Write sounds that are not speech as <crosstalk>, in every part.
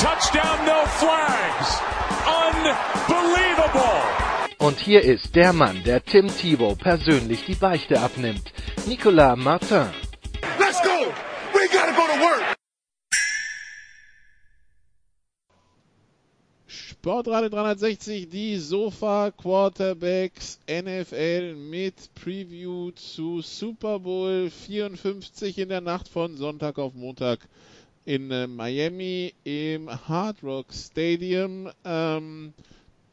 touchdown, no flags. Unbelievable. Und hier ist der Mann, der Tim Thibault persönlich die Beichte abnimmt. Nicolas Martin. Let's go! We gotta go to work! Sportradio 360, die Sofa Quarterbacks NFL mit Preview zu Super Bowl 54 in der Nacht von Sonntag auf Montag in äh, Miami im Hard Rock Stadium. Ähm,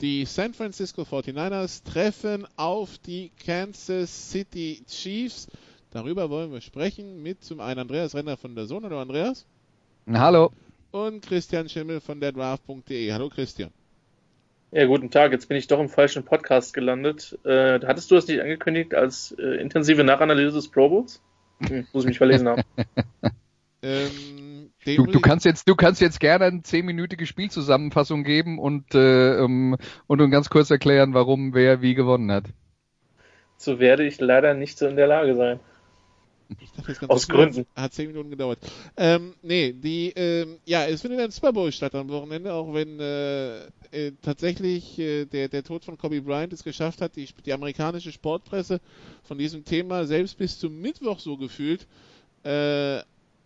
die San Francisco 49ers treffen auf die Kansas City Chiefs. Darüber wollen wir sprechen mit zum einen Andreas Renner von der Sohn. Hallo Andreas. Hallo. Und Christian Schimmel von der Draft.de. Hallo Christian. Ja, guten Tag. Jetzt bin ich doch im falschen Podcast gelandet. Äh, hattest du das nicht angekündigt als äh, intensive Nachanalyse des Pro Bowls? Hm, muss ich mich verlesen haben. <laughs> ähm, du, du, kannst jetzt, du kannst jetzt gerne eine zehnminütige Spielzusammenfassung geben und, äh, um, und uns ganz kurz erklären, warum wer wie gewonnen hat. So werde ich leider nicht so in der Lage sein. Aus Gründen. Hat zehn Minuten gedauert. Ähm, nee, die, ähm, ja, es findet ein Super Bowl statt am Wochenende, auch wenn äh, äh, tatsächlich äh, der, der Tod von Kobe Bryant es geschafft hat, die, die amerikanische Sportpresse von diesem Thema selbst bis zum Mittwoch so gefühlt, äh,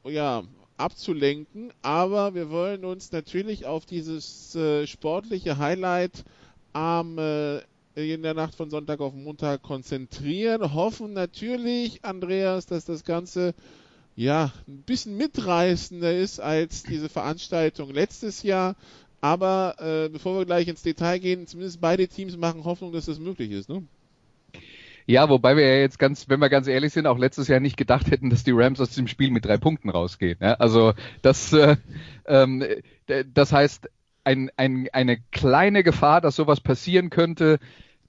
ja, abzulenken. Aber wir wollen uns natürlich auf dieses äh, sportliche Highlight am äh, in der Nacht von Sonntag auf Montag konzentrieren. Hoffen natürlich, Andreas, dass das Ganze ja ein bisschen mitreißender ist als diese Veranstaltung letztes Jahr. Aber äh, bevor wir gleich ins Detail gehen, zumindest beide Teams machen Hoffnung, dass das möglich ist, ne? Ja, wobei wir ja jetzt ganz, wenn wir ganz ehrlich sind, auch letztes Jahr nicht gedacht hätten, dass die Rams aus diesem Spiel mit drei Punkten rausgehen. Ja? Also das, äh, ähm, das heißt, ein, ein, eine kleine Gefahr, dass sowas passieren könnte,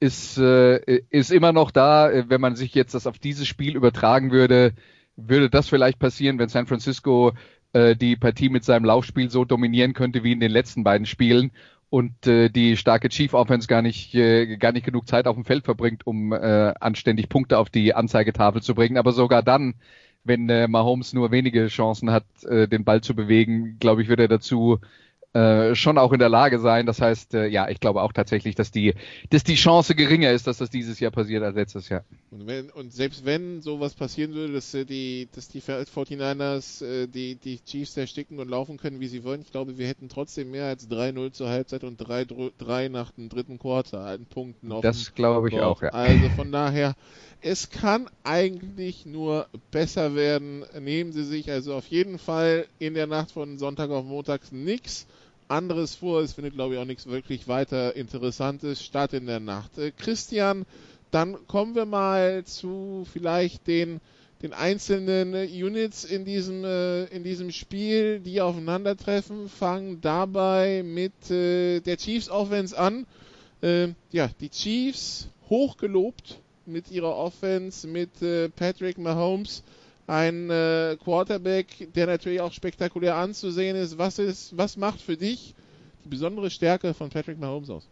ist, äh, ist immer noch da. Wenn man sich jetzt das auf dieses Spiel übertragen würde, würde das vielleicht passieren, wenn San Francisco äh, die Partie mit seinem Laufspiel so dominieren könnte wie in den letzten beiden Spielen und äh, die starke Chief Offense gar nicht äh, gar nicht genug Zeit auf dem Feld verbringt, um äh, anständig Punkte auf die Anzeigetafel zu bringen. Aber sogar dann, wenn äh, Mahomes nur wenige Chancen hat, äh, den Ball zu bewegen, glaube ich, wird er dazu äh, schon auch in der Lage sein. Das heißt, äh, ja, ich glaube auch tatsächlich, dass die, dass die Chance geringer ist, dass das dieses Jahr passiert als letztes Jahr. Und, wenn, und selbst wenn sowas passieren würde, dass äh, die, dass die 49ers äh, die, die Chiefs ersticken und laufen können, wie sie wollen, ich glaube, wir hätten trotzdem mehr als 3-0 zur Halbzeit und 3-3 nach dem dritten Quarter an Punkten auf Das glaube ich auch, ja. Also von daher, es kann eigentlich nur besser werden. Nehmen Sie sich also auf jeden Fall in der Nacht von Sonntag auf Montag nichts anderes vor. Es findet, glaube ich, auch nichts wirklich weiter Interessantes statt in der Nacht. Äh, Christian, dann kommen wir mal zu vielleicht den, den einzelnen Units in diesem, äh, in diesem Spiel, die aufeinandertreffen. Fangen dabei mit äh, der Chiefs Offense an. Äh, ja, die Chiefs hochgelobt mit ihrer Offense, mit äh, Patrick Mahomes ein äh, Quarterback, der natürlich auch spektakulär anzusehen ist. Was ist, was macht für dich die besondere Stärke von Patrick Mahomes aus?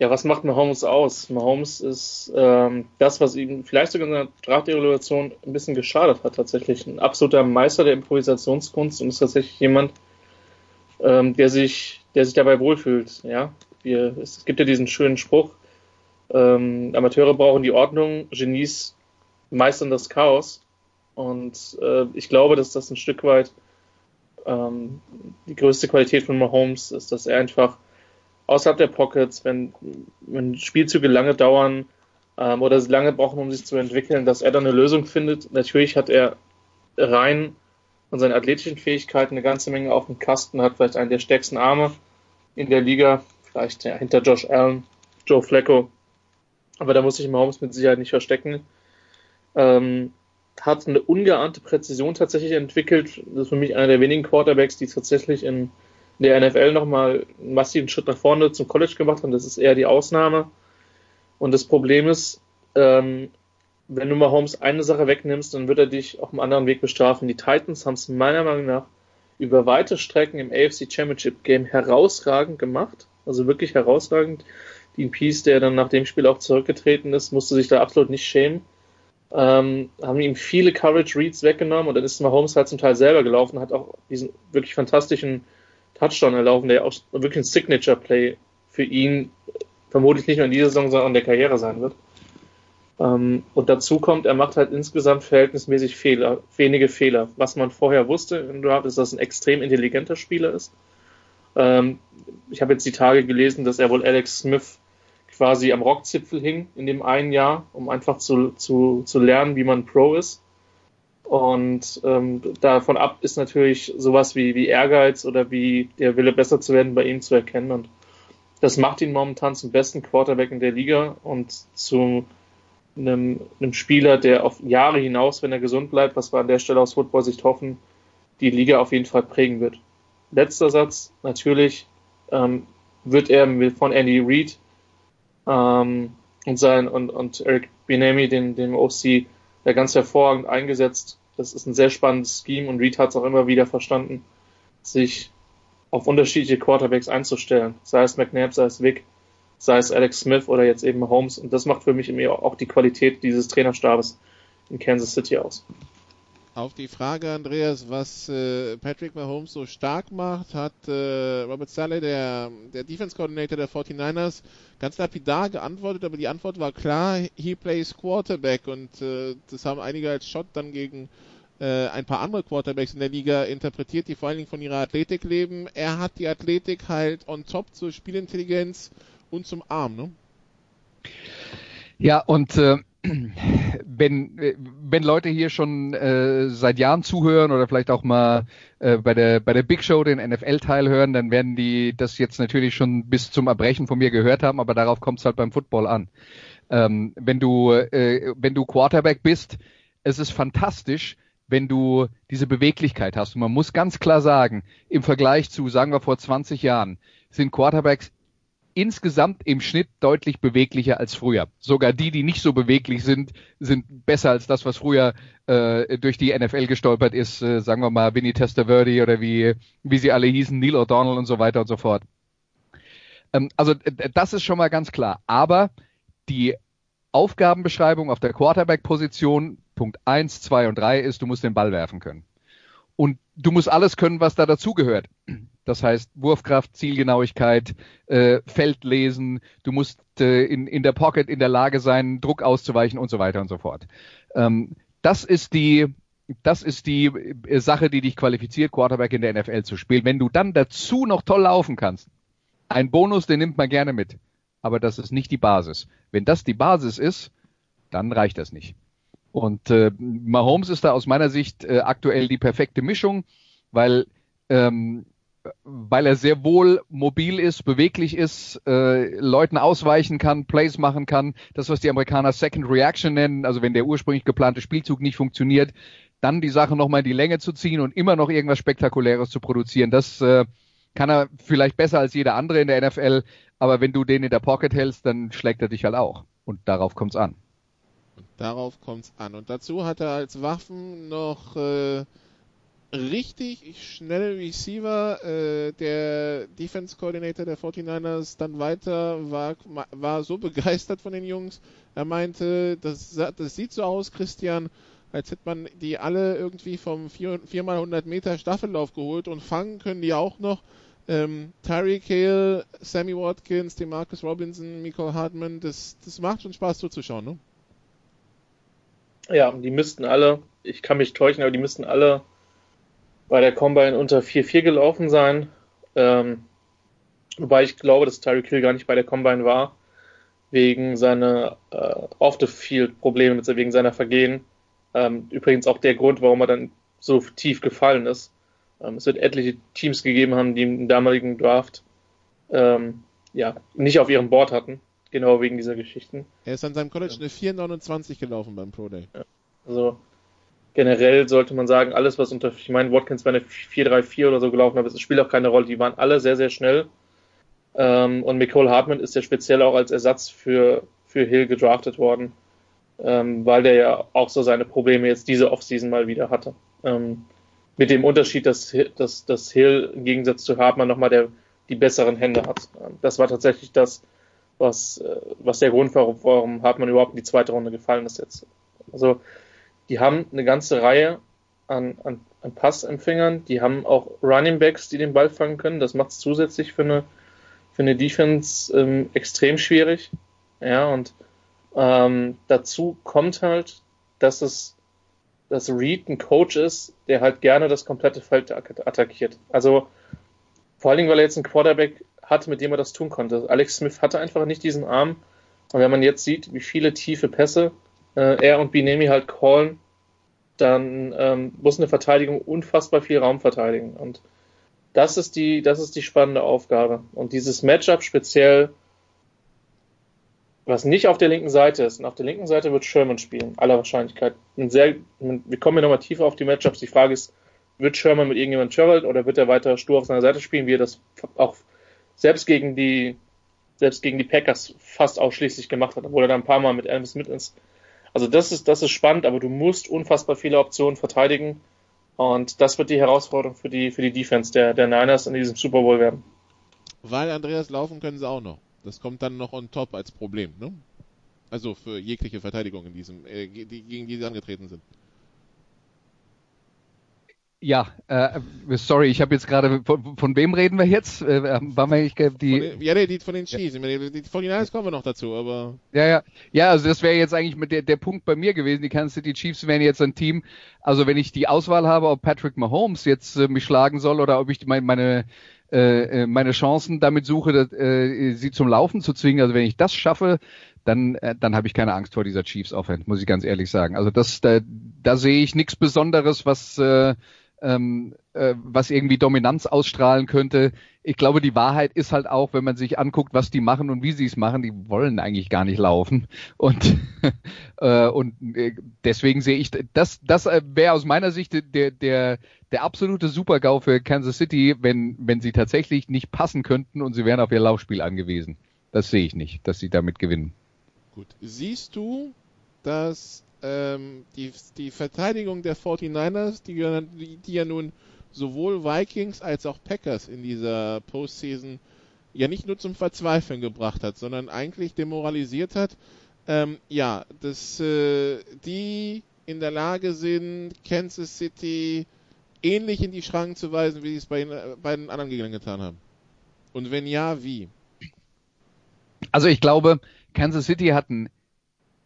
Ja, was macht Mahomes aus? Mahomes ist ähm, das, was ihm vielleicht sogar in der Draftevaluation ein bisschen geschadet hat, tatsächlich. Ein absoluter Meister der Improvisationskunst und ist tatsächlich jemand, ähm, der sich, der sich dabei wohlfühlt. Ja, Wir, es gibt ja diesen schönen Spruch: ähm, Amateure brauchen die Ordnung, Genies meistern das Chaos. Und äh, ich glaube, dass das ein Stück weit ähm, die größte Qualität von Mahomes ist, dass er einfach außerhalb der Pockets, wenn, wenn Spielzüge lange dauern ähm, oder lange brauchen, um sich zu entwickeln, dass er dann eine Lösung findet. Natürlich hat er rein von seinen athletischen Fähigkeiten eine ganze Menge auf dem Kasten, hat vielleicht einen der stärksten Arme in der Liga, vielleicht ja, hinter Josh Allen, Joe Flacco. Aber da muss sich Mahomes mit Sicherheit nicht verstecken. Ähm, hat eine ungeahnte Präzision tatsächlich entwickelt. Das ist für mich einer der wenigen Quarterbacks, die tatsächlich in der NFL nochmal einen massiven Schritt nach vorne zum College gemacht haben. Das ist eher die Ausnahme. Und das Problem ist, ähm, wenn du mal Holmes eine Sache wegnimmst, dann wird er dich auf einem anderen Weg bestrafen. Die Titans haben es meiner Meinung nach über weite Strecken im AFC Championship Game herausragend gemacht. Also wirklich herausragend. Dean Peace, der dann nach dem Spiel auch zurückgetreten ist, musste sich da absolut nicht schämen. Ähm, haben ihm viele Coverage Reads weggenommen und dann ist Mahomes halt zum Teil selber gelaufen, hat auch diesen wirklich fantastischen Touchdown erlaufen, der auch wirklich ein Signature Play für ihn vermutlich nicht nur in dieser Saison, sondern in der Karriere sein wird. Ähm, und dazu kommt, er macht halt insgesamt verhältnismäßig Fehler, wenige Fehler. Was man vorher wusste im Draft ist, dass er ein extrem intelligenter Spieler ist. Ähm, ich habe jetzt die Tage gelesen, dass er wohl Alex Smith quasi am Rockzipfel hing in dem einen Jahr, um einfach zu, zu, zu lernen, wie man Pro ist. Und ähm, davon ab ist natürlich sowas wie, wie Ehrgeiz oder wie der Wille besser zu werden bei ihm zu erkennen. Und das macht ihn momentan zum besten Quarterback in der Liga und zu einem, einem Spieler, der auf Jahre hinaus, wenn er gesund bleibt, was wir an der Stelle aus Football-Sicht hoffen, die Liga auf jeden Fall prägen wird. Letzter Satz, natürlich ähm, wird er von Andy Reid ähm, und sein und, und Eric Binemi, den, dem OC, ja ganz hervorragend eingesetzt. Das ist ein sehr spannendes Scheme und Reed hat es auch immer wieder verstanden, sich auf unterschiedliche Quarterbacks einzustellen. Sei es McNabb, sei es Vic, sei es Alex Smith oder jetzt eben Holmes. Und das macht für mich auch die Qualität dieses Trainerstabes in Kansas City aus. Auf die Frage, Andreas, was äh, Patrick Mahomes so stark macht, hat äh, Robert Saleh, der, der Defense Coordinator der 49ers, ganz lapidar geantwortet, aber die Antwort war klar, he plays Quarterback und äh, das haben einige als Shot dann gegen äh, ein paar andere Quarterbacks in der Liga interpretiert, die vor allen Dingen von ihrer Athletik leben. Er hat die Athletik halt on top zur Spielintelligenz und zum Arm, ne? Ja, und äh, wenn, wenn Leute hier schon äh, seit Jahren zuhören oder vielleicht auch mal äh, bei der bei der Big Show den NFL-Teil hören, dann werden die das jetzt natürlich schon bis zum Erbrechen von mir gehört haben, aber darauf kommt es halt beim Football an. Ähm, wenn du äh, wenn du Quarterback bist, es ist fantastisch, wenn du diese Beweglichkeit hast. Und man muss ganz klar sagen, im Vergleich zu, sagen wir vor 20 Jahren, sind Quarterbacks insgesamt im Schnitt deutlich beweglicher als früher. Sogar die, die nicht so beweglich sind, sind besser als das, was früher äh, durch die NFL gestolpert ist. Äh, sagen wir mal Vinny Testaverde oder wie, wie sie alle hießen, Neil O'Donnell und so weiter und so fort. Ähm, also das ist schon mal ganz klar. Aber die Aufgabenbeschreibung auf der Quarterback-Position, Punkt eins, zwei und drei ist, du musst den Ball werfen können. Und du musst alles können, was da dazugehört. Das heißt Wurfkraft, Zielgenauigkeit, äh, Feldlesen, du musst äh, in, in der Pocket in der Lage sein, Druck auszuweichen und so weiter und so fort. Ähm, das ist die das ist die äh, Sache, die dich qualifiziert, Quarterback in der NFL zu spielen. Wenn du dann dazu noch toll laufen kannst, ein Bonus, den nimmt man gerne mit. Aber das ist nicht die Basis. Wenn das die Basis ist, dann reicht das nicht. Und äh, Mahomes ist da aus meiner Sicht äh, aktuell die perfekte Mischung, weil ähm, weil er sehr wohl mobil ist, beweglich ist, äh, Leuten ausweichen kann, Plays machen kann, das, was die Amerikaner Second Reaction nennen, also wenn der ursprünglich geplante Spielzug nicht funktioniert, dann die Sache nochmal in die Länge zu ziehen und immer noch irgendwas Spektakuläres zu produzieren. Das äh, kann er vielleicht besser als jeder andere in der NFL, aber wenn du den in der Pocket hältst, dann schlägt er dich halt auch. Und darauf kommt's an. Darauf kommt's an. Und dazu hat er als Waffen noch äh, richtig schnelle Receiver. Äh, der Defense Coordinator der 49ers dann weiter war, war so begeistert von den Jungs. Er meinte, das, das sieht so aus, Christian, als hätte man die alle irgendwie vom 4x100 Meter Staffellauf geholt und fangen können die auch noch. Ähm, Tyreek Hill, Sammy Watkins, Demarcus Robinson, Michael Hartman, das, das macht schon Spaß zuzuschauen, ne? Ja, die müssten alle, ich kann mich täuschen, aber die müssten alle bei der Combine unter 4-4 gelaufen sein. Ähm, wobei ich glaube, dass Tyreek Hill gar nicht bei der Combine war, wegen seiner äh, Off-the-Field-Probleme, wegen seiner Vergehen. Ähm, übrigens auch der Grund, warum er dann so tief gefallen ist. Ähm, es wird etliche Teams gegeben haben, die im damaligen Draft ähm, ja, nicht auf ihrem Board hatten, genau wegen dieser Geschichten. Er ist an seinem College eine 4,29 gelaufen beim Pro Day. Ja. Also generell sollte man sagen, alles, was unter, ich meine, Watkins war eine 4-3-4 oder so gelaufen, aber es spielt auch keine Rolle. Die waren alle sehr, sehr schnell. Ähm, und Nicole Hartman ist ja speziell auch als Ersatz für, für Hill gedraftet worden, ähm, weil der ja auch so seine Probleme jetzt diese Offseason mal wieder hatte. Ähm, mit dem Unterschied, dass, dass, dass Hill im Gegensatz zu Hartmann nochmal der, die besseren Hände hat. Das war tatsächlich das, was, äh, was der Grund war, warum Hartmann überhaupt in die zweite Runde gefallen ist jetzt. Also die haben eine ganze Reihe an, an, an Passempfängern, die haben auch Running Backs, die den Ball fangen können. Das macht es zusätzlich für eine, für eine Defense ähm, extrem schwierig. Ja, und ähm, dazu kommt halt, dass es dass Reed ein Coach ist, der halt gerne das komplette Feld attackiert. Also vor allen Dingen, weil er jetzt einen Quarterback hat, mit dem er das tun konnte. Alex Smith hatte einfach nicht diesen Arm. Und wenn man jetzt sieht, wie viele tiefe Pässe äh, er und Binemi halt callen, dann ähm, muss eine Verteidigung unfassbar viel Raum verteidigen. Und das ist die, das ist die spannende Aufgabe. Und dieses Matchup speziell, was nicht auf der linken Seite ist, und auf der linken Seite wird Sherman spielen, aller Wahrscheinlichkeit. Sehr, wir kommen hier nochmal tiefer auf die Matchups. Die Frage ist, wird Sherman mit irgendjemandem travelt oder wird er weiter stur auf seiner Seite spielen, wie er das auch selbst gegen die, selbst gegen die Packers fast ausschließlich gemacht hat, obwohl er da ein paar Mal mit Elvis mit ins. Also das ist, das ist spannend, aber du musst unfassbar viele Optionen verteidigen. Und das wird die Herausforderung für die, für die Defense der, der Niners in diesem Super Bowl werden. Weil Andreas laufen können sie auch noch. Das kommt dann noch on top als Problem, ne? Also für jegliche Verteidigung in diesem, äh, die, gegen die sie angetreten sind. Ja, äh, sorry, ich habe jetzt gerade, von, von, wem reden wir jetzt? Äh, waren wir nicht die, den, ja, nee, die von den Chiefs. Die, die von den kommen wir noch dazu, aber. Ja, ja, ja, also das wäre jetzt eigentlich mit der, der Punkt bei mir gewesen. Die Kansas City Chiefs wären jetzt ein Team. Also wenn ich die Auswahl habe, ob Patrick Mahomes jetzt äh, mich schlagen soll oder ob ich meine, meine äh, äh, meine Chancen damit suche, dass, äh, sie zum Laufen zu zwingen. Also wenn ich das schaffe, dann, äh, dann habe ich keine Angst vor dieser Chiefs Offense, muss ich ganz ehrlich sagen. Also das, da, da sehe ich nichts Besonderes, was äh, ähm, äh, was irgendwie Dominanz ausstrahlen könnte. Ich glaube, die Wahrheit ist halt auch, wenn man sich anguckt, was die machen und wie sie es machen, die wollen eigentlich gar nicht laufen. Und, <laughs> äh, und äh, deswegen sehe ich, das, das äh, wäre aus meiner Sicht der, der, der absolute Super-GAU für Kansas City, wenn, wenn sie tatsächlich nicht passen könnten und sie wären auf ihr Laufspiel angewiesen. Das sehe ich nicht, dass sie damit gewinnen. Gut. Siehst du, dass ähm, die, die Verteidigung der 49ers, die, die, ja nun sowohl Vikings als auch Packers in dieser Postseason ja nicht nur zum Verzweifeln gebracht hat, sondern eigentlich demoralisiert hat. Ähm, ja, dass äh, die in der Lage sind, Kansas City ähnlich in die Schranken zu weisen, wie sie es bei, bei den anderen Gegnern getan haben. Und wenn ja, wie? Also ich glaube, Kansas City hat ein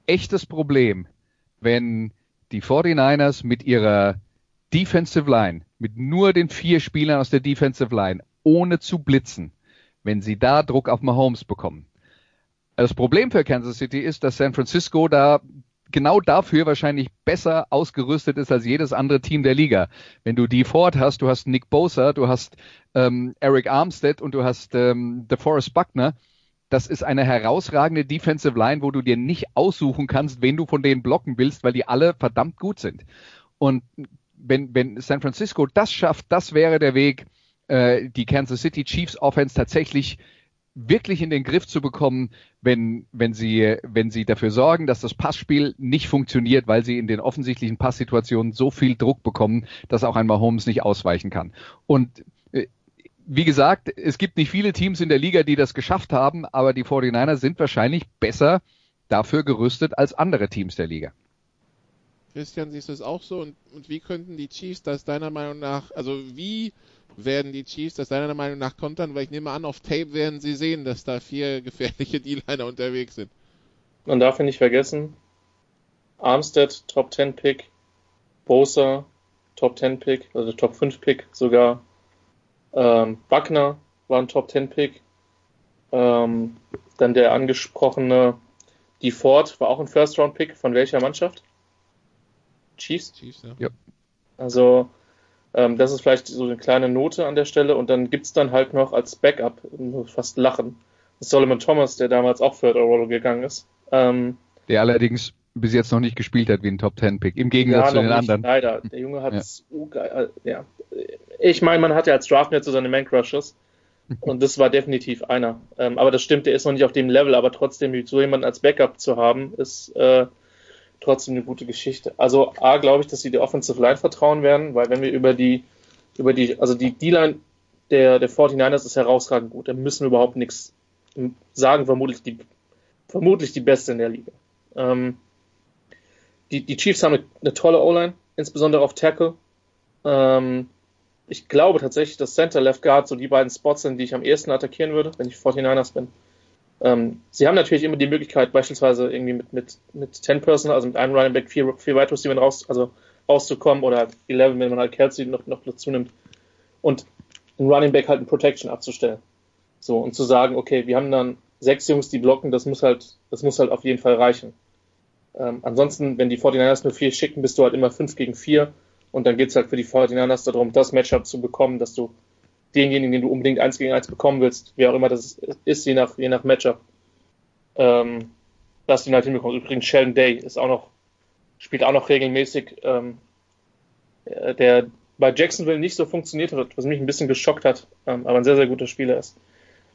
echtes Problem wenn die 49ers mit ihrer Defensive Line, mit nur den vier Spielern aus der Defensive Line, ohne zu blitzen, wenn sie da Druck auf Mahomes bekommen. Das Problem für Kansas City ist, dass San Francisco da genau dafür wahrscheinlich besser ausgerüstet ist als jedes andere Team der Liga. Wenn du die Ford hast, du hast Nick Bosa, du hast ähm, Eric Armstead und du hast ähm, DeForest Buckner, das ist eine herausragende Defensive Line, wo du dir nicht aussuchen kannst, wen du von denen blocken willst, weil die alle verdammt gut sind. Und wenn, wenn San Francisco das schafft, das wäre der Weg, äh, die Kansas City Chiefs Offense tatsächlich wirklich in den Griff zu bekommen, wenn, wenn sie, wenn sie dafür sorgen, dass das Passspiel nicht funktioniert, weil sie in den offensichtlichen Passsituationen so viel Druck bekommen, dass auch ein Mahomes nicht ausweichen kann. Und wie gesagt, es gibt nicht viele Teams in der Liga, die das geschafft haben, aber die 49ers sind wahrscheinlich besser dafür gerüstet als andere Teams der Liga. Christian, siehst du es auch so? Und, und, wie könnten die Chiefs das deiner Meinung nach, also wie werden die Chiefs das deiner Meinung nach kontern? Weil ich nehme an, auf Tape werden sie sehen, dass da vier <laughs> gefährliche D-Liner unterwegs sind. Man darf ihn nicht vergessen, Armstead Top 10 Pick, Bosa Top 10 Pick, also Top 5 Pick sogar, ähm, Wagner war ein Top 10 Pick. Ähm, dann der angesprochene Die Ford war auch ein First Round Pick. Von welcher Mannschaft? Chiefs? Chiefs, ja. ja. Also, ähm, das ist vielleicht so eine kleine Note an der Stelle. Und dann gibt es dann halt noch als Backup, fast lachen, Solomon Thomas, der damals auch Third Overall gegangen ist. Ähm, der allerdings bis jetzt noch nicht gespielt hat wie ein Top Ten Pick. Im Gegensatz ja, zu den nicht, anderen. Leider. Der Junge hat es ja. ja. Ich meine, man hat ja als Draft jetzt so seine Man Crushes. Und das war definitiv einer. Ähm, aber das stimmt, der ist noch nicht auf dem Level, aber trotzdem so jemanden als Backup zu haben, ist äh, trotzdem eine gute Geschichte. Also A, glaube ich, dass sie der Offensive Line vertrauen werden, weil wenn wir über die, über die, also die D-Line der, der 49ers ist herausragend gut. Da müssen wir überhaupt nichts sagen, vermutlich die, vermutlich die beste in der Liga. Ähm, die, die Chiefs haben eine, eine tolle O-Line, insbesondere auf Tackle. Ähm, ich glaube tatsächlich, dass Center, Left Guard so die beiden Spots sind, die ich am ehesten attackieren würde, wenn ich 49ers bin. Ähm, sie haben natürlich immer die Möglichkeit, beispielsweise irgendwie mit, mit, mit 10 Person, also mit einem Running Back, vier, vier Wide Receiver raus, also rauszukommen oder 11, wenn man halt Kelsey noch, noch dazu nimmt. Und ein Running Back halt in Protection abzustellen. So, und zu sagen, okay, wir haben dann sechs Jungs, die blocken, das muss halt, das muss halt auf jeden Fall reichen. Ähm, ansonsten, wenn die 49ers nur vier schicken, bist du halt immer fünf gegen vier und dann geht's halt für die 49ers darum, das Matchup zu bekommen, dass du denjenigen, den du unbedingt eins gegen eins bekommen willst, wie auch immer das ist, je nach, je nach Matchup, ähm, dass du ihn halt hinbekommst. Übrigens, Sheldon Day ist auch noch, spielt auch noch regelmäßig, ähm, äh, der bei Jacksonville nicht so funktioniert hat, was mich ein bisschen geschockt hat, ähm, aber ein sehr, sehr guter Spieler ist.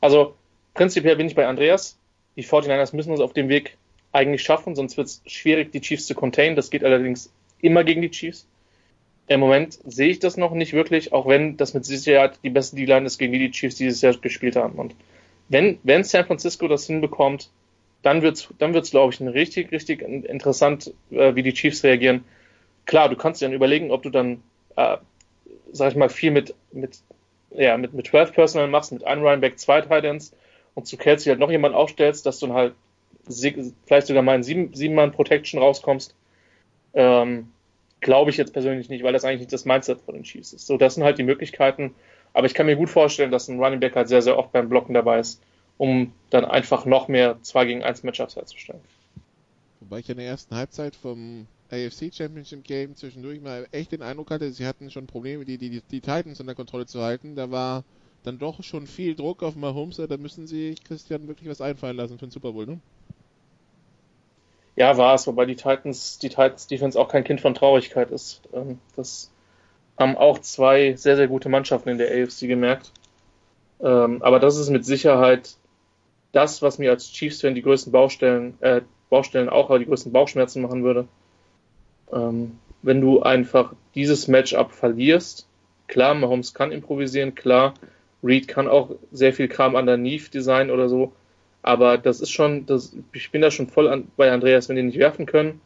Also prinzipiell bin ich bei Andreas. Die 49ers müssen uns auf dem Weg eigentlich schaffen, sonst wird es schwierig, die Chiefs zu containen. Das geht allerdings immer gegen die Chiefs. Im Moment sehe ich das noch nicht wirklich, auch wenn das mit Sicherheit die beste D-Line ist, gegen die die Chiefs dieses Jahr gespielt haben. Und wenn, wenn San Francisco das hinbekommt, dann wird's, dann wird's, glaube ich, richtig, richtig interessant, äh, wie die Chiefs reagieren. Klar, du kannst dir dann überlegen, ob du dann äh, sag ich mal, viel mit, mit, ja, mit, mit 12 Personal machst, mit einem Running zwei Titans und zu Kelsey halt noch jemand aufstellst, dass du dann halt vielleicht sogar mal in sieben, sieben Mann Protection rauskommst. Ähm, Glaube ich jetzt persönlich nicht, weil das eigentlich nicht das Mindset von den Chiefs ist. So, das sind halt die Möglichkeiten. Aber ich kann mir gut vorstellen, dass ein Running Back halt sehr, sehr oft beim Blocken dabei ist, um dann einfach noch mehr 2 gegen 1 Matchups herzustellen. Wobei ich in der ersten Halbzeit vom AFC Championship Game zwischendurch mal echt den Eindruck hatte, sie hatten schon Probleme, die, die, die Titans unter Kontrolle zu halten. Da war dann doch schon viel Druck auf Mahomes, da müssen sie Christian wirklich was einfallen lassen für den Super Bowl, ne? Ja, war es, wobei die Titans, die Titans Defense auch kein Kind von Traurigkeit ist. Ähm, das haben auch zwei sehr, sehr gute Mannschaften in der AFC gemerkt. Ähm, aber das ist mit Sicherheit das, was mir als Chiefs-Fan die größten Baustellen, äh, Baustellen auch, aber die größten Bauchschmerzen machen würde. Ähm, wenn du einfach dieses Matchup verlierst, klar, Mahomes kann improvisieren, klar, Reed kann auch sehr viel Kram underneath designen oder so, aber das ist schon, das, ich bin da schon voll an, bei Andreas, wenn die nicht werfen können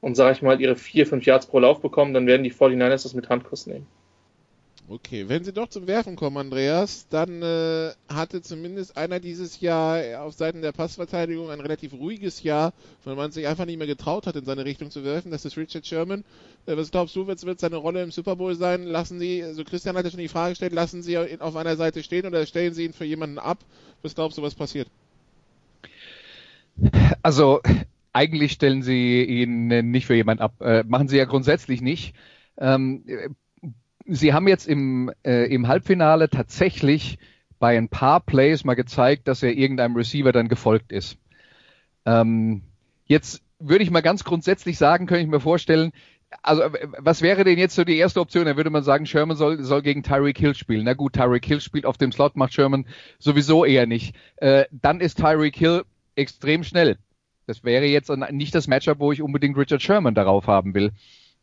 und, sage ich mal, ihre vier, fünf Yards pro Lauf bekommen, dann werden die 49ers das mit Handkuss nehmen. Okay, wenn sie doch zum Werfen kommen, Andreas, dann äh, hatte zumindest einer dieses Jahr auf Seiten der Passverteidigung ein relativ ruhiges Jahr, weil man sich einfach nicht mehr getraut hat, in seine Richtung zu werfen. Das ist Richard Sherman. Äh, was glaubst du, wird, wird seine Rolle im Super Bowl sein? Lassen Sie, also Christian hat ja schon die Frage gestellt, lassen Sie ihn auf einer Seite stehen oder stellen Sie ihn für jemanden ab? Was glaubst du, was passiert? Also eigentlich stellen Sie ihn nicht für jemanden ab. Äh, machen Sie ja grundsätzlich nicht. Ähm, Sie haben jetzt im, äh, im Halbfinale tatsächlich bei ein paar Plays mal gezeigt, dass er irgendeinem Receiver dann gefolgt ist. Ähm, jetzt würde ich mal ganz grundsätzlich sagen, könnte ich mir vorstellen, also was wäre denn jetzt so die erste Option? Da würde man sagen, Sherman soll, soll gegen Tyreek Hill spielen. Na gut, Tyreek Hill spielt auf dem Slot, macht Sherman sowieso eher nicht. Äh, dann ist Tyreek Hill extrem schnell. Das wäre jetzt nicht das Matchup, wo ich unbedingt Richard Sherman darauf haben will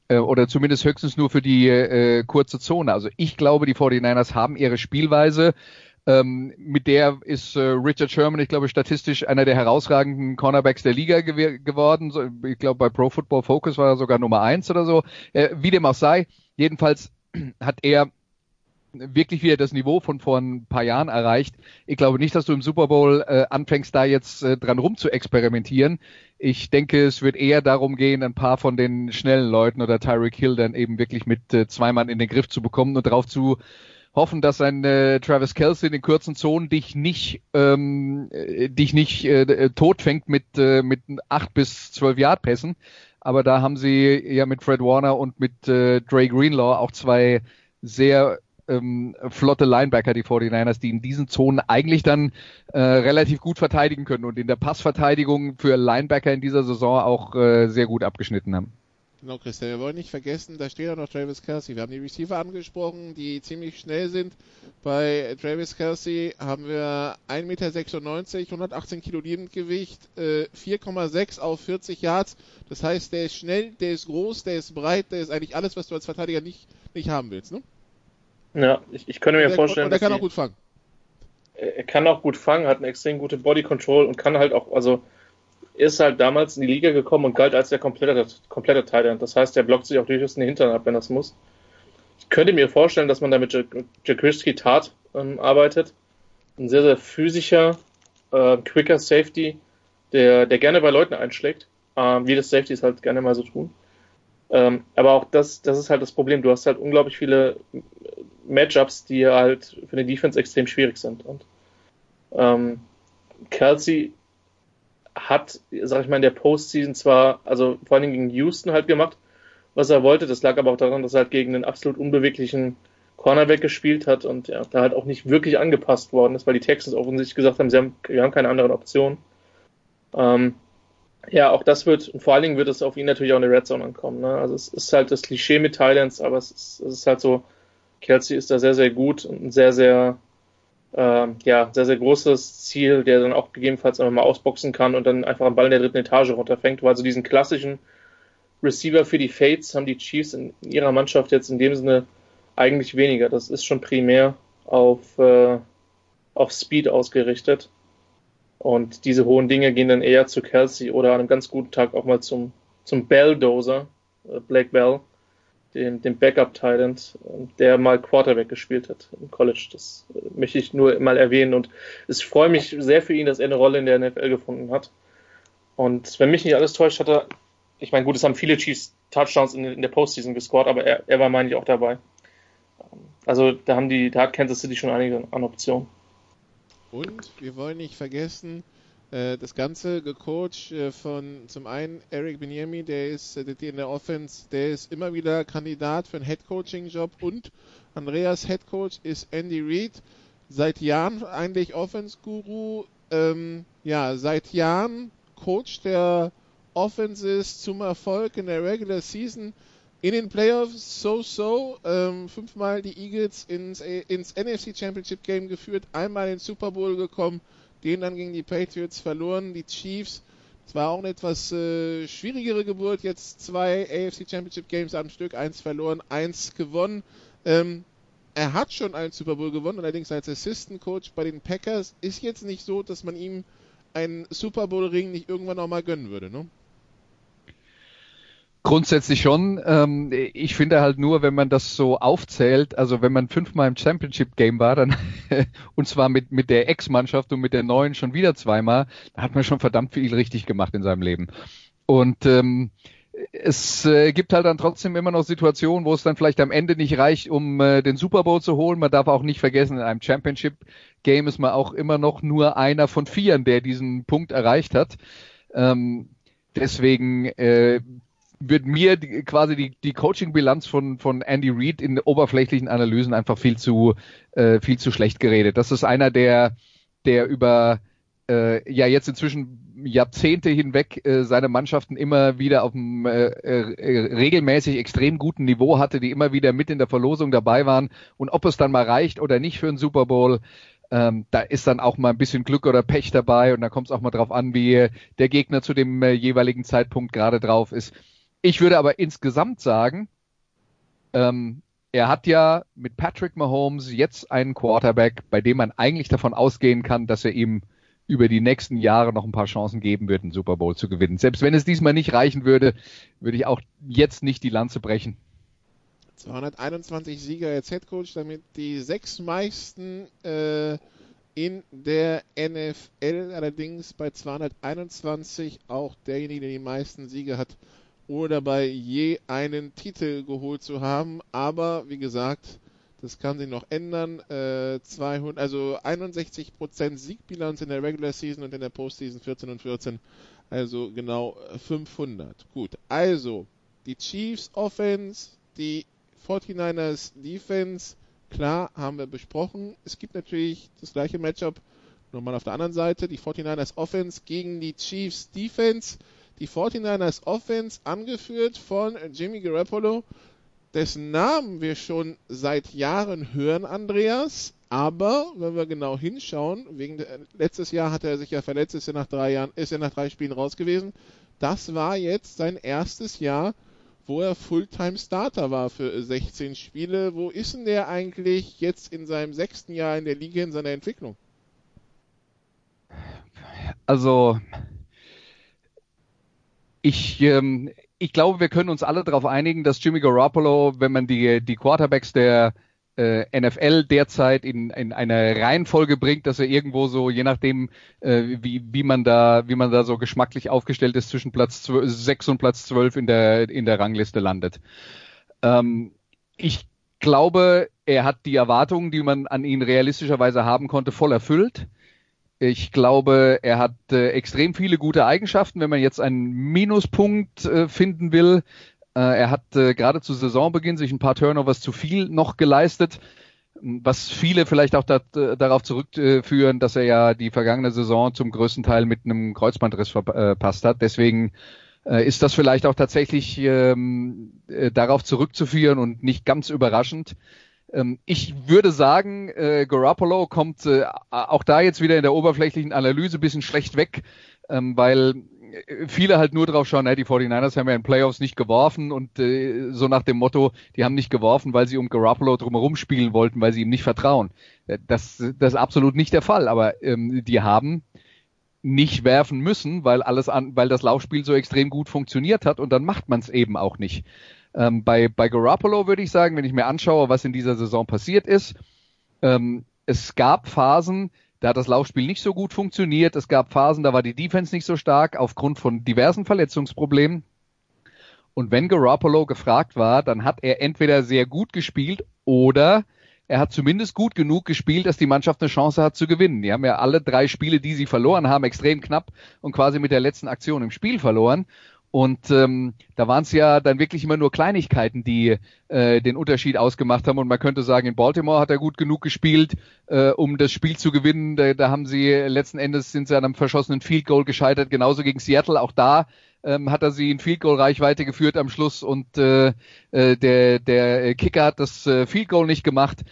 äh, oder zumindest höchstens nur für die äh, kurze Zone. Also ich glaube, die 49ers haben ihre Spielweise. Ähm, mit der ist äh, Richard Sherman, ich glaube, statistisch einer der herausragenden Cornerbacks der Liga gew geworden. So, ich glaube, bei Pro Football Focus war er sogar Nummer eins oder so. Äh, wie dem auch sei, jedenfalls hat er wirklich wieder das Niveau von vor ein paar Jahren erreicht. Ich glaube nicht, dass du im Super Bowl äh, anfängst, da jetzt äh, dran rum zu experimentieren. Ich denke, es wird eher darum gehen, ein paar von den schnellen Leuten oder Tyreek Hill dann eben wirklich mit äh, zwei Mann in den Griff zu bekommen und darauf zu hoffen, dass ein äh, Travis Kelsey in den kurzen Zonen dich nicht ähm, äh, dich nicht äh, tot fängt mit äh, mit acht bis zwölf Yard Pässen. Aber da haben sie ja mit Fred Warner und mit äh, Dre Greenlaw auch zwei sehr ähm, flotte Linebacker, die 49ers, die in diesen Zonen eigentlich dann äh, relativ gut verteidigen können und in der Passverteidigung für Linebacker in dieser Saison auch äh, sehr gut abgeschnitten haben. Genau, Christian, wir wollen nicht vergessen, da steht auch noch Travis Kelsey. Wir haben die Receiver angesprochen, die ziemlich schnell sind. Bei Travis Kelsey haben wir 1,96 Meter, 118 Kilo Lebendgewicht, äh, 4,6 auf 40 Yards. Das heißt, der ist schnell, der ist groß, der ist breit, der ist eigentlich alles, was du als Verteidiger nicht, nicht haben willst, ne? Ja, ich, ich könnte mir der, vorstellen, und der kann auch gut fangen. Er kann auch gut fangen, hat eine extrem gute Body Control und kann halt auch, also ist halt damals in die Liga gekommen und galt als der komplette, komplette Tight Das heißt, er blockt sich auch durchaus in den Hintern ab, wenn das muss. Ich könnte mir vorstellen, dass man da mit Jaquiski Tat ähm, arbeitet. Ein sehr, sehr physischer, äh, quicker Safety, der, der gerne bei Leuten einschlägt, äh, wie das Safeties halt gerne mal so tun. Ähm, aber auch das, das ist halt das Problem. Du hast halt unglaublich viele Matchups, die halt für eine Defense extrem schwierig sind. Und ähm, Kelsey hat, sag ich mal, in der Postseason zwar, also vor allen Dingen gegen Houston halt gemacht, was er wollte. Das lag aber auch daran, dass er halt gegen einen absolut unbeweglichen Cornerback gespielt hat und ja, da halt auch nicht wirklich angepasst worden ist, weil die Texans offensichtlich gesagt haben, sie haben, wir haben keine anderen Optionen. Ähm, ja, auch das wird, und vor allen Dingen wird es auf ihn natürlich auch in der Red Zone ankommen. Ne? Also es ist halt das Klischee mit Thailands, aber es ist, es ist halt so, Kelsey ist da sehr, sehr gut und sehr, sehr äh, ja, sehr, sehr großes Ziel, der dann auch gegebenenfalls einfach mal ausboxen kann und dann einfach am Ball in der dritten Etage runterfängt. Weil also diesen klassischen Receiver für die Fates haben die Chiefs in ihrer Mannschaft jetzt in dem Sinne eigentlich weniger. Das ist schon primär auf, äh, auf Speed ausgerichtet. Und diese hohen Dinge gehen dann eher zu Kelsey oder an einem ganz guten Tag auch mal zum, zum Belldozer, äh, Blake Bell, den, den Backup-Talent, der mal Quarterback gespielt hat im College. Das äh, möchte ich nur mal erwähnen und ich freue mich sehr für ihn, dass er eine Rolle in der NFL gefunden hat. Und wenn mich nicht alles täuscht, hat er, ich meine, gut, es haben viele Chiefs Touchdowns in, in der Postseason gescored, aber er, er war, meine ich, auch dabei. Also da haben die, da hat Kansas City schon einige an Optionen. Und wir wollen nicht vergessen, das Ganze gecoacht äh, von zum einen Eric Binyemi, der ist äh, in der Offense, der ist immer wieder Kandidat für einen Head-Coaching-Job und Andreas Head-Coach ist Andy Reid, seit Jahren eigentlich Offense-Guru, ähm, ja, seit Jahren Coach der Offenses zum Erfolg in der Regular Season. In den Playoffs so-so, ähm, fünfmal die Eagles ins, ins NFC Championship Game geführt, einmal in den Super Bowl gekommen, den dann gegen die Patriots verloren. Die Chiefs, es war auch eine etwas äh, schwierigere Geburt, jetzt zwei AFC Championship Games am Stück, eins verloren, eins gewonnen. Ähm, er hat schon einen Super Bowl gewonnen, allerdings als Assistant Coach bei den Packers ist jetzt nicht so, dass man ihm einen Super Bowl Ring nicht irgendwann auch mal gönnen würde, ne? Grundsätzlich schon. Ähm, ich finde halt nur, wenn man das so aufzählt, also wenn man fünfmal im Championship Game war, dann <laughs> und zwar mit mit der Ex-Mannschaft und mit der neuen schon wieder zweimal, da hat man schon verdammt viel richtig gemacht in seinem Leben. Und ähm, es äh, gibt halt dann trotzdem immer noch Situationen, wo es dann vielleicht am Ende nicht reicht, um äh, den Super Bowl zu holen. Man darf auch nicht vergessen, in einem Championship Game ist man auch immer noch nur einer von vieren, der diesen Punkt erreicht hat. Ähm, deswegen äh, wird mir die, quasi die, die Coaching-Bilanz von, von Andy Reid in oberflächlichen Analysen einfach viel zu, äh, viel zu schlecht geredet. Das ist einer, der, der über äh, ja jetzt inzwischen Jahrzehnte hinweg äh, seine Mannschaften immer wieder auf einem äh, äh, regelmäßig extrem guten Niveau hatte, die immer wieder mit in der Verlosung dabei waren. Und ob es dann mal reicht oder nicht für einen Super Bowl, ähm, da ist dann auch mal ein bisschen Glück oder Pech dabei und da kommt es auch mal drauf an, wie der Gegner zu dem äh, jeweiligen Zeitpunkt gerade drauf ist. Ich würde aber insgesamt sagen, ähm, er hat ja mit Patrick Mahomes jetzt einen Quarterback, bei dem man eigentlich davon ausgehen kann, dass er ihm über die nächsten Jahre noch ein paar Chancen geben wird, einen Super Bowl zu gewinnen. Selbst wenn es diesmal nicht reichen würde, würde ich auch jetzt nicht die Lanze brechen. 221 Sieger als Head Coach, damit die sechs meisten äh, in der NFL, allerdings bei 221 auch derjenige, der die meisten Siege hat, ohne dabei je einen Titel geholt zu haben. Aber wie gesagt, das kann sich noch ändern. Äh, 200, also 61% Siegbilanz in der Regular Season und in der Postseason 14 und 14. Also genau 500. Gut, also die Chiefs Offense, die 49ers Defense, klar, haben wir besprochen. Es gibt natürlich das gleiche Matchup, nur mal auf der anderen Seite, die 49ers Offense gegen die Chiefs Defense. Die 49ers Offense angeführt von Jimmy Garoppolo, dessen Namen wir schon seit Jahren hören, Andreas. Aber wenn wir genau hinschauen, wegen letztes Jahr hat er sich ja verletzt, ist er nach drei Jahren, ist er nach drei Spielen raus gewesen. Das war jetzt sein erstes Jahr, wo er Fulltime Starter war für 16 Spiele. Wo ist denn der eigentlich jetzt in seinem sechsten Jahr in der Liga in seiner Entwicklung? Also ich, ähm, ich glaube, wir können uns alle darauf einigen, dass Jimmy Garoppolo, wenn man die, die Quarterbacks der äh, NFL derzeit in, in eine Reihenfolge bringt, dass er irgendwo so, je nachdem, äh, wie, wie man da, wie man da so geschmacklich aufgestellt ist, zwischen Platz 12, 6 und Platz 12 in der, in der Rangliste landet. Ähm, ich glaube, er hat die Erwartungen, die man an ihn realistischerweise haben konnte, voll erfüllt. Ich glaube, er hat äh, extrem viele gute Eigenschaften. Wenn man jetzt einen Minuspunkt äh, finden will, äh, er hat äh, gerade zu Saisonbeginn sich ein paar Turnovers zu viel noch geleistet, was viele vielleicht auch dat, äh, darauf zurückführen, dass er ja die vergangene Saison zum größten Teil mit einem Kreuzbandriss verpasst hat. Deswegen äh, ist das vielleicht auch tatsächlich ähm, äh, darauf zurückzuführen und nicht ganz überraschend. Ähm, ich würde sagen, äh, Garoppolo kommt äh, auch da jetzt wieder in der oberflächlichen Analyse bisschen schlecht weg, ähm, weil äh, viele halt nur drauf schauen, die 49ers haben ja in Playoffs nicht geworfen und äh, so nach dem Motto, die haben nicht geworfen, weil sie um Garoppolo drumherum spielen wollten, weil sie ihm nicht vertrauen. Äh, das, das ist absolut nicht der Fall, aber ähm, die haben nicht werfen müssen, weil alles an, weil das Laufspiel so extrem gut funktioniert hat und dann macht man es eben auch nicht. Ähm, bei, bei Garoppolo würde ich sagen, wenn ich mir anschaue, was in dieser Saison passiert ist, ähm, es gab Phasen, da hat das Laufspiel nicht so gut funktioniert. Es gab Phasen, da war die Defense nicht so stark aufgrund von diversen Verletzungsproblemen. Und wenn Garoppolo gefragt war, dann hat er entweder sehr gut gespielt oder er hat zumindest gut genug gespielt, dass die Mannschaft eine Chance hat zu gewinnen. Die haben ja alle drei Spiele, die sie verloren haben, extrem knapp und quasi mit der letzten Aktion im Spiel verloren. Und ähm, da waren es ja dann wirklich immer nur Kleinigkeiten, die äh, den Unterschied ausgemacht haben. Und man könnte sagen, in Baltimore hat er gut genug gespielt, äh, um das Spiel zu gewinnen. Da, da haben sie letzten Endes sind sie an einem verschossenen Field Goal gescheitert. Genauso gegen Seattle. Auch da ähm, hat er sie in Field Goal Reichweite geführt am Schluss und äh, äh, der der Kicker hat das äh, Field Goal nicht gemacht.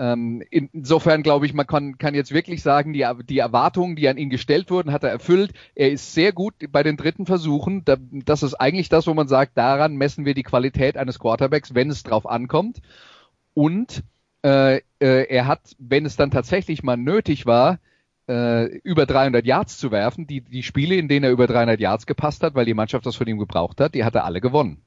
Ähm, insofern glaube ich, man kann, kann jetzt wirklich sagen, die, die Erwartungen, die an ihn gestellt wurden, hat er erfüllt. Er ist sehr gut bei den dritten Versuchen. Da, das ist eigentlich das, wo man sagt, daran messen wir die Qualität eines Quarterbacks, wenn es drauf ankommt. Und äh, äh, er hat, wenn es dann tatsächlich mal nötig war, äh, über 300 Yards zu werfen, die, die Spiele, in denen er über 300 Yards gepasst hat, weil die Mannschaft das von ihm gebraucht hat, die hat er alle gewonnen.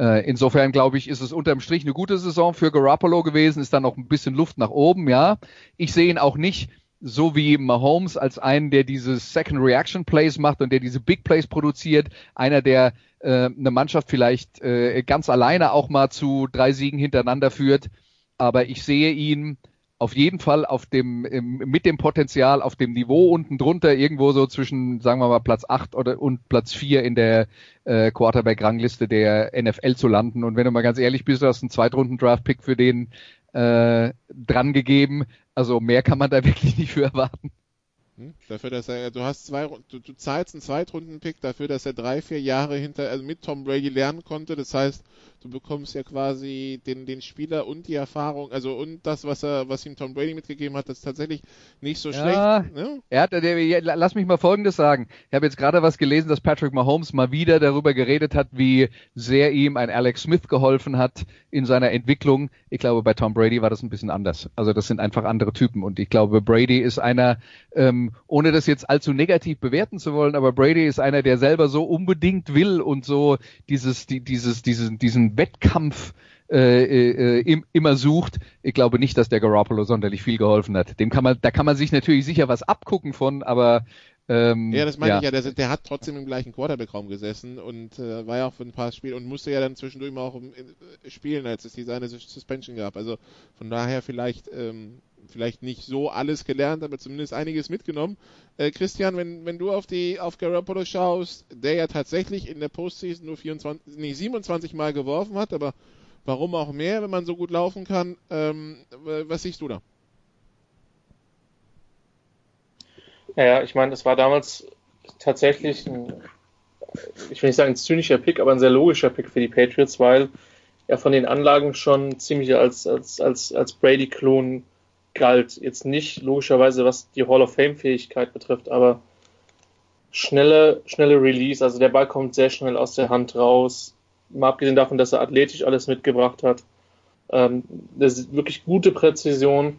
Äh, insofern glaube ich, ist es unterm Strich eine gute Saison für Garoppolo gewesen, ist dann noch ein bisschen Luft nach oben, ja. Ich sehe ihn auch nicht so wie Mahomes als einen, der diese Second Reaction Plays macht und der diese Big Plays produziert, einer, der äh, eine Mannschaft vielleicht äh, ganz alleine auch mal zu drei Siegen hintereinander führt. Aber ich sehe ihn auf jeden Fall auf dem, mit dem Potenzial auf dem Niveau unten drunter, irgendwo so zwischen, sagen wir mal, Platz 8 oder, und Platz 4 in der äh, Quarterback-Rangliste der NFL zu landen. Und wenn du mal ganz ehrlich bist, du hast einen Zweitrunden-Draft-Pick für den äh, dran gegeben. Also mehr kann man da <laughs> wirklich nicht für erwarten. Hm? Dafür, dass er, du hast zwei, du, du zahlst einen Zweitrunden-Pick dafür, dass er drei, vier Jahre hinter, also mit Tom Brady lernen konnte. Das heißt, du bekommst ja quasi den, den Spieler und die Erfahrung, also und das, was er, was ihm Tom Brady mitgegeben hat, das ist tatsächlich nicht so ja, schlecht. Ne? Er hat, der, lass mich mal Folgendes sagen. Ich habe jetzt gerade was gelesen, dass Patrick Mahomes mal wieder darüber geredet hat, wie sehr ihm ein Alex Smith geholfen hat in seiner Entwicklung. Ich glaube, bei Tom Brady war das ein bisschen anders. Also das sind einfach andere Typen und ich glaube, Brady ist einer, ähm, ohne das jetzt allzu negativ bewerten zu wollen, aber Brady ist einer, der selber so unbedingt will und so dieses, die, dieses, diesen, diesen Wettkampf äh, äh, im, immer sucht. Ich glaube nicht, dass der Garoppolo sonderlich viel geholfen hat. Dem kann man, da kann man sich natürlich sicher was abgucken von, aber ähm, ja, das meine ja. ich ja. Der, der, hat trotzdem im gleichen Quarterback-Raum gesessen und äh, war ja auch für ein paar Spiele und musste ja dann zwischendurch mal auch um, äh, spielen, als es diese eine Suspension gab. Also von daher vielleicht ähm, vielleicht nicht so alles gelernt, aber zumindest einiges mitgenommen. Äh, Christian, wenn, wenn du auf die auf Garoppolo schaust, der ja tatsächlich in der Postseason nur 24, nee, 27 Mal geworfen hat, aber warum auch mehr, wenn man so gut laufen kann. Ähm, was siehst du da? Ja, ich meine, es war damals tatsächlich ein, ich will nicht sagen ein zynischer Pick, aber ein sehr logischer Pick für die Patriots, weil er von den Anlagen schon ziemlich als, als, als, als Brady-Klon galt. Jetzt nicht logischerweise, was die Hall of Fame-Fähigkeit betrifft, aber schnelle, schnelle Release, also der Ball kommt sehr schnell aus der Hand raus. Mal abgesehen davon, dass er athletisch alles mitgebracht hat. Ähm, das ist wirklich gute Präzision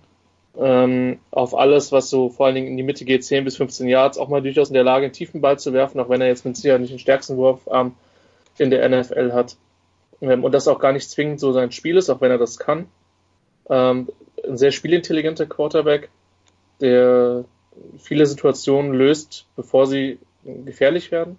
ähm, auf alles, was so vor allen Dingen in die Mitte geht, 10 bis 15 Yards, auch mal durchaus in der Lage, einen tiefen Ball zu werfen, auch wenn er jetzt mit Sicherheit nicht den stärksten Wurfarm in der NFL hat. Ähm, und das auch gar nicht zwingend so sein Spiel ist, auch wenn er das kann. Ähm, ein sehr spielintelligenter Quarterback, der viele Situationen löst, bevor sie gefährlich werden.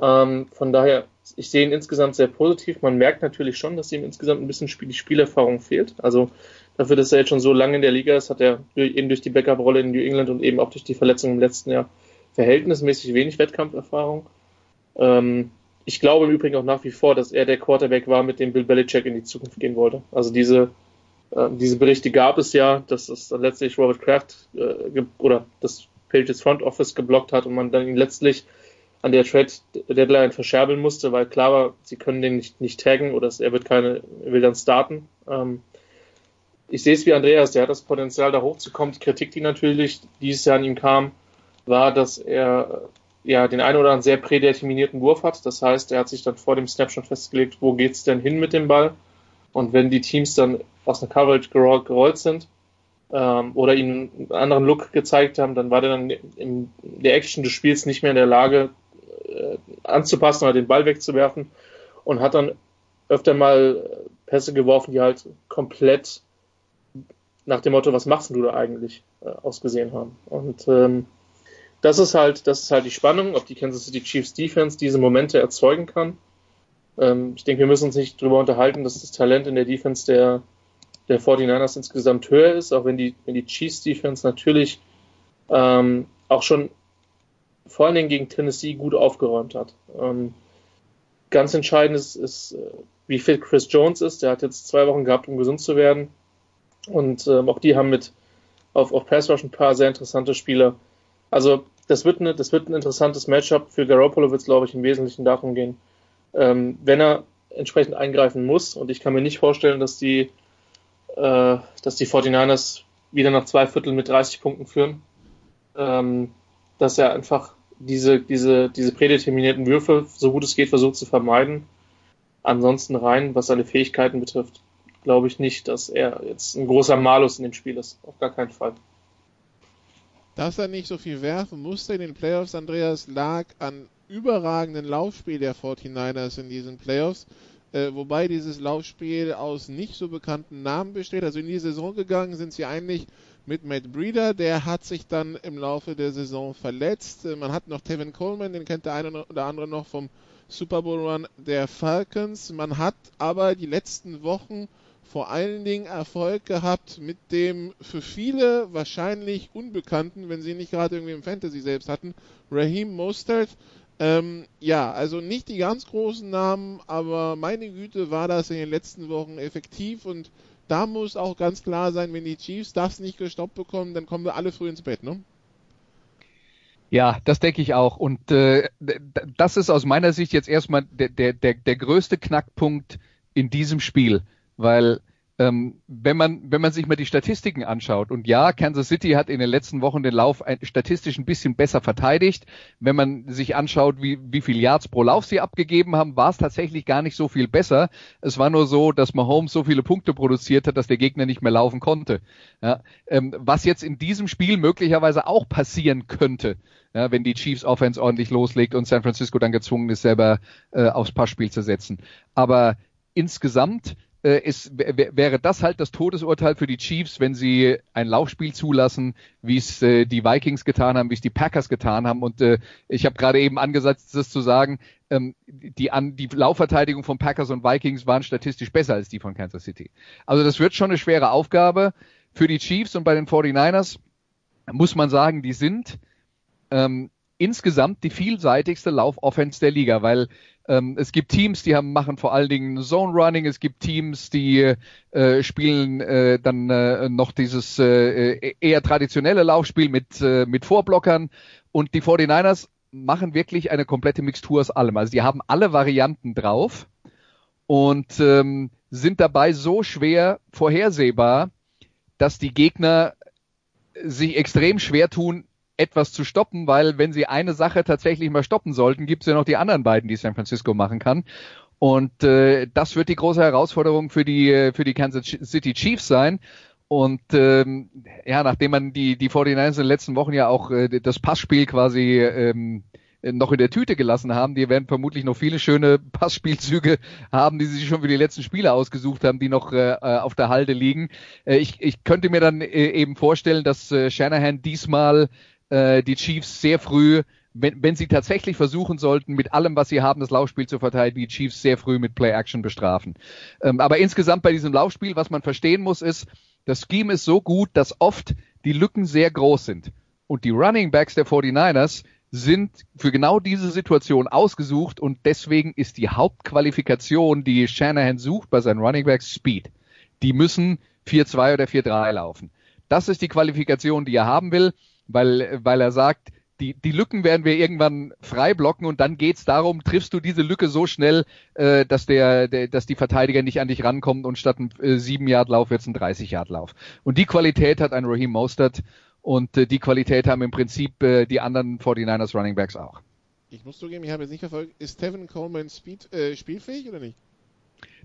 Ähm, von daher, ich sehe ihn insgesamt sehr positiv. Man merkt natürlich schon, dass ihm insgesamt ein bisschen die Spielerfahrung fehlt. Also dafür, dass er jetzt schon so lange in der Liga ist, hat er eben durch die Backup-Rolle in New England und eben auch durch die Verletzung im letzten Jahr verhältnismäßig wenig Wettkampferfahrung. Ähm, ich glaube im Übrigen auch nach wie vor, dass er der Quarterback war, mit dem Bill Belichick in die Zukunft gehen wollte. Also diese, äh, diese Berichte gab es ja, dass es letztlich Robert Kraft äh, oder das Patriots Front Office geblockt hat und man dann ihn letztlich an der Trade Deadline verscherbeln musste, weil klar war, sie können den nicht, nicht taggen oder er wird keine, will dann starten. Ähm, ich sehe es wie Andreas, der hat das Potenzial, da hochzukommen. Die Kritik, die natürlich dieses Jahr an ihm kam, war, dass er ja den einen oder anderen sehr prädeterminierten Wurf hat. Das heißt, er hat sich dann vor dem Snap schon festgelegt, wo geht's denn hin mit dem Ball. Und wenn die Teams dann aus einer Coverage gerollt, sind ähm, oder ihnen einen anderen Look gezeigt haben, dann war er dann in der Action des Spiels nicht mehr in der Lage äh, anzupassen oder den Ball wegzuwerfen und hat dann öfter mal Pässe geworfen, die halt komplett nach dem Motto, was machst du da eigentlich, äh, ausgesehen haben. Und ähm, das ist halt, das ist halt die Spannung, ob die Kansas City Chiefs Defense diese Momente erzeugen kann. Ähm, ich denke, wir müssen uns nicht darüber unterhalten, dass das Talent in der Defense der, der 49ers insgesamt höher ist, auch wenn die, wenn die Chiefs Defense natürlich ähm, auch schon vor allen Dingen gegen Tennessee gut aufgeräumt hat. Ähm, ganz entscheidend ist, ist, äh, wie fit Chris Jones ist. Der hat jetzt zwei Wochen gehabt, um gesund zu werden. Und ähm, auch die haben mit auf, auf Pass Rush ein paar sehr interessante Spieler. Also das wird, eine, das wird ein interessantes Matchup. Für Garoppolo wird es, glaube ich, im Wesentlichen darum gehen, ähm, wenn er entsprechend eingreifen muss. Und ich kann mir nicht vorstellen, dass die, äh, dass die 49ers wieder nach zwei Vierteln mit 30 Punkten führen. Ähm, dass er einfach diese, diese, diese prädeterminierten Würfe, so gut es geht, versucht zu vermeiden. Ansonsten rein, was seine Fähigkeiten betrifft, glaube ich nicht, dass er jetzt ein großer Malus in dem Spiel ist. Auf gar keinen Fall. Dass er nicht so viel werfen musste in den Playoffs, Andreas, lag an überragenden Laufspiel der 49ers in diesen Playoffs. Äh, wobei dieses Laufspiel aus nicht so bekannten Namen besteht. Also in die Saison gegangen sind sie eigentlich mit Matt Breeder. Der hat sich dann im Laufe der Saison verletzt. Äh, man hat noch Tevin Coleman, den kennt der eine oder andere noch vom Super Bowl Run der Falcons. Man hat aber die letzten Wochen vor allen Dingen Erfolg gehabt mit dem für viele wahrscheinlich Unbekannten, wenn sie nicht gerade irgendwie im Fantasy selbst hatten, Raheem Mostert. Ähm, ja, also nicht die ganz großen Namen, aber meine Güte war das in den letzten Wochen effektiv und da muss auch ganz klar sein, wenn die Chiefs das nicht gestoppt bekommen, dann kommen wir alle früh ins Bett, ne? Ja, das denke ich auch. Und äh, das ist aus meiner Sicht jetzt erstmal der, der, der, der größte Knackpunkt in diesem Spiel weil ähm, wenn man wenn man sich mal die Statistiken anschaut und ja, Kansas City hat in den letzten Wochen den Lauf ein, statistisch ein bisschen besser verteidigt. Wenn man sich anschaut, wie wie viel Yards pro Lauf sie abgegeben haben, war es tatsächlich gar nicht so viel besser. Es war nur so, dass Mahomes so viele Punkte produziert hat, dass der Gegner nicht mehr laufen konnte. Ja, ähm, was jetzt in diesem Spiel möglicherweise auch passieren könnte. Ja, wenn die Chiefs Offense ordentlich loslegt und San Francisco dann gezwungen ist, selber äh, aufs Passspiel zu setzen. Aber insgesamt äh, ist, wäre das halt das Todesurteil für die Chiefs, wenn sie ein Laufspiel zulassen, wie es äh, die Vikings getan haben, wie es die Packers getan haben. Und äh, ich habe gerade eben angesetzt, das zu sagen, ähm, die, an, die Laufverteidigung von Packers und Vikings waren statistisch besser als die von Kansas City. Also das wird schon eine schwere Aufgabe für die Chiefs und bei den 49ers muss man sagen, die sind ähm, insgesamt die vielseitigste Laufoffense der Liga, weil Ähm, es gibt Teams, die haben, machen vor allen Dingen Zone Running. Es gibt Teams, die äh, spielen äh, dann äh, noch dieses äh, eher traditionelle Laufspiel mit, äh, mit Vorblockern. Und die 49ers machen wirklich eine komplette Mixtur aus allem. Also die haben alle Varianten drauf und ähm, sind dabei so schwer vorhersehbar, dass die Gegner sich extrem schwer tun, etwas zu stoppen, weil wenn sie eine Sache tatsächlich mal stoppen sollten, gibt es ja noch die anderen beiden, die San Francisco machen kann. Und äh, das wird die große Herausforderung für die äh, für die Kansas City Chiefs sein. Und ähm, ja, nachdem man die die 49ers in den letzten Wochen ja auch äh, das Passspiel quasi ähm, noch in der Tüte gelassen haben. Die werden vermutlich noch viele schöne Passspielzüge haben, die sie sich schon für die letzten Spiele ausgesucht haben, die noch äh, äh auf der Halde liegen. Äh, ich, ich könnte mir dann äh, eben vorstellen, dass äh, Shanahan diesmal äh, die Chiefs sehr früh wenn, wenn sie tatsächlich versuchen sollten, mit allem, was sie haben, das Laufspiel zu verteidigen, die Chiefs sehr früh mit Play-Action bestrafen. Ähm, aber insgesamt bei diesem Laufspiel, was man verstehen muss, ist, das Scheme ist so gut, dass oft die Lücken sehr groß sind. Und die Running Backs der 49ers sind für genau diese Situation ausgesucht und deswegen ist die Hauptqualifikation, die Shanahan sucht bei seinen Running Backs, Speed. Die müssen 4-2 oder 4-3 laufen. Das ist die Qualifikation, die er haben will, weil, weil er sagt, die, die Lücken werden wir irgendwann frei blocken und dann geht's darum, triffst du diese Lücke so schnell, äh, dass der, der, dass die Verteidiger nicht an dich rankommen und statt ein äh, 7 Yard Lauf wird's ein 30 Yard Lauf. Und die Qualität hat ein Raheem Mostert und äh, die Qualität haben im Prinzip äh, die anderen 49ers Running Backs auch. Ich muss zugeben, ich habe jetzt nicht verfolgt, ist Tevin Coleman Speed, äh, spielfähig oder nicht?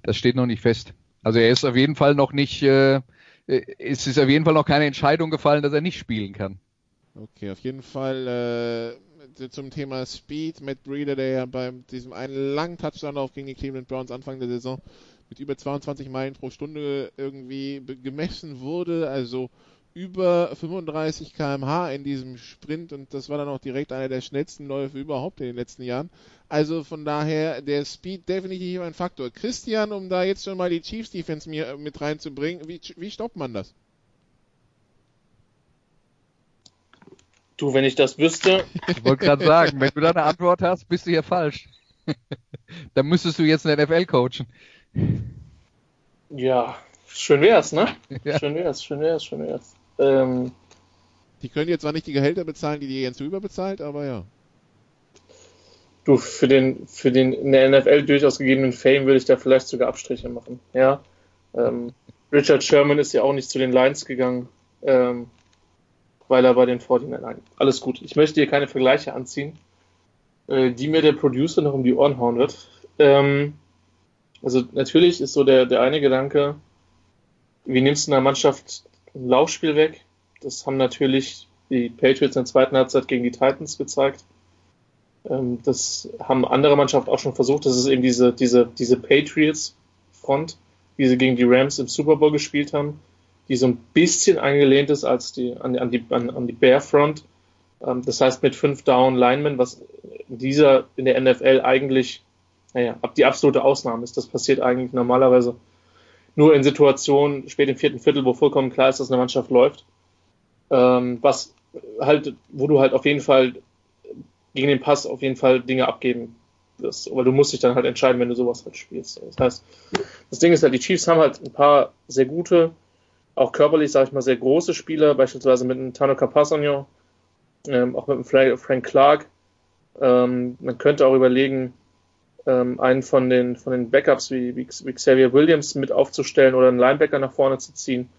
Das steht noch nicht fest. Also er ist auf jeden Fall noch nicht, äh, äh es ist auf jeden Fall noch keine Entscheidung gefallen, dass er nicht spielen kann. Okay, auf jeden Fall äh, zum Thema Speed. Matt Breeder, der ja bei diesem einen langen Touchdown-Lauf gegen die Cleveland Browns Anfang der Saison mit über 22 Meilen pro Stunde irgendwie gemessen wurde. Also über 35 km/h in diesem Sprint und das war dann auch direkt einer der schnellsten Läufe überhaupt in den letzten Jahren. Also von daher der Speed definitiv ein Faktor. Christian, um da jetzt schon mal die Chiefs Defense mir mit reinzubringen, wie, wie stoppt man das? Du, wenn ich das wüsste. Ich wollte gerade sagen, wenn du da eine Antwort hast, bist du hier falsch. <laughs> Dann müsstest du jetzt eine NFL coachen. Ja, schön wär's, ne? Ja. Schön wär's, schön wär's, schön wär's. Ähm, die können jetzt zwar nicht die Gehälter bezahlen, die die Jens Rüber bezahlt, aber ja. Du, für den, für den in der NFL durchaus gegebenen Fame würde ich da vielleicht sogar Abstriche machen. Ja. Ähm, Richard Sherman ist ja auch nicht zu den Lions gegangen, ähm, weil er bei den 49ers. Alles gut. Ich möchte hier keine Vergleiche anziehen, äh, die mir der Producer noch um die Ohren hauen wird. Ähm, also natürlich ist so der, der eine Gedanke, wie nimmst du einer Mannschaft ein Laufspiel weg. Das haben natürlich die Patriots in der zweiten Halbzeit gegen die Titans gezeigt. Ähm, das haben andere Mannschaften auch schon versucht. Das ist eben diese, diese, diese Patriots-Front, wie sie gegen die Rams im Super Bowl gespielt haben, die so ein bisschen angelehnt ist als die, an, an die, an, an die Bear-Front. Ähm, das heißt mit fünf Down-Linemen, was in dieser, in der NFL eigentlich, naja, ab die absolute Ausnahme ist. Das passiert eigentlich normalerweise nur in Situationen spät im vierten Viertel, wo vollkommen klar ist, dass eine Mannschaft läuft. Ähm, was halt, wo du halt auf jeden Fall gegen den Pass auf jeden Fall Dinge abgeben wirst. Weil du musst dich dann halt entscheiden, wenn du sowas halt spielst. Das heißt, das Ding ist halt, die Chiefs haben halt ein paar sehr gute, auch körperlich, sage ich mal, sehr große Spieler, beispielsweise mit einem Tano Capasagno, ähm, auch mit einem Frank Clark. Ähm, man könnte auch überlegen, ähm, einen von den, von den Backups wie, wie, Xavier Williams mit aufzustellen oder einen Linebacker nach vorne zu ziehen.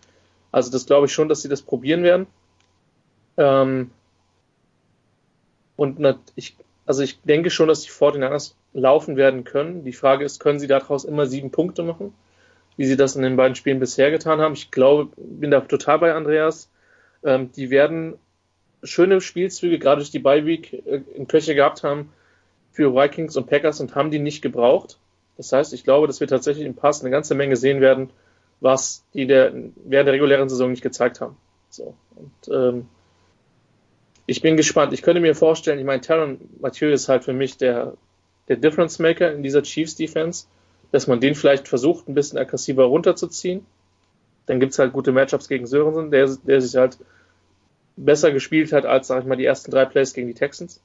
Also das glaube ich schon, dass sie das probieren werden. Ähm, und ich, also ich denke schon, dass die 49ers laufen werden können. Die Frage ist, können sie daraus immer sieben Punkte machen, wie sie das in den beiden Spielen bisher getan haben? Ich glaube, bin da total bei Andreas. Ähm, die werden schöne Spielzüge, gerade durch die Bye-Week äh, in Köche gehabt haben, für Vikings und Packers und haben die nicht gebraucht. Das heißt, ich glaube, dass wir tatsächlich im Pass eine ganze Menge sehen werden, was die der, während der regulären Saison nicht gezeigt haben. So. Und ähm, ich bin gespannt. Ich könnte mir vorstellen, ich meine, Taron Mathieu ist halt für mich der, der Difference Maker in dieser Chiefs Defense, dass man den vielleicht versucht, ein bisschen aggressiver runterzuziehen. Dann gibt's halt gute Matchups gegen Sörensen, der, der sich halt besser gespielt hat als, sag ich mal, die ersten drei Plays gegen die Texans.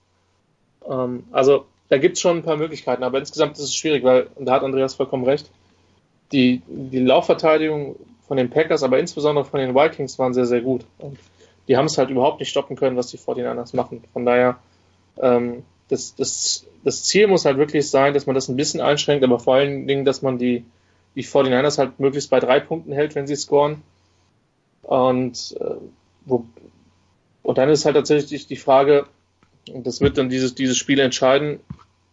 Ähm, also da gibt es schon ein paar Möglichkeiten, aber insgesamt ist es schwierig, weil, und da hat Andreas vollkommen recht, die, die Laufverteidigung von den Packers, aber insbesondere von den Vikings waren sehr, sehr gut. Und die haben es halt überhaupt nicht stoppen können, was die 49ers machen. Von daher, ähm, das, das, das Ziel muss halt wirklich sein, dass man das ein bisschen einschränkt, aber vor allen Dingen, dass man die, die 49ers halt möglichst bei drei Punkten hält, wenn sie scoren. Und, äh, wo, und dann ist halt tatsächlich die Frage, und das wird dann dieses, dieses Spiel entscheiden,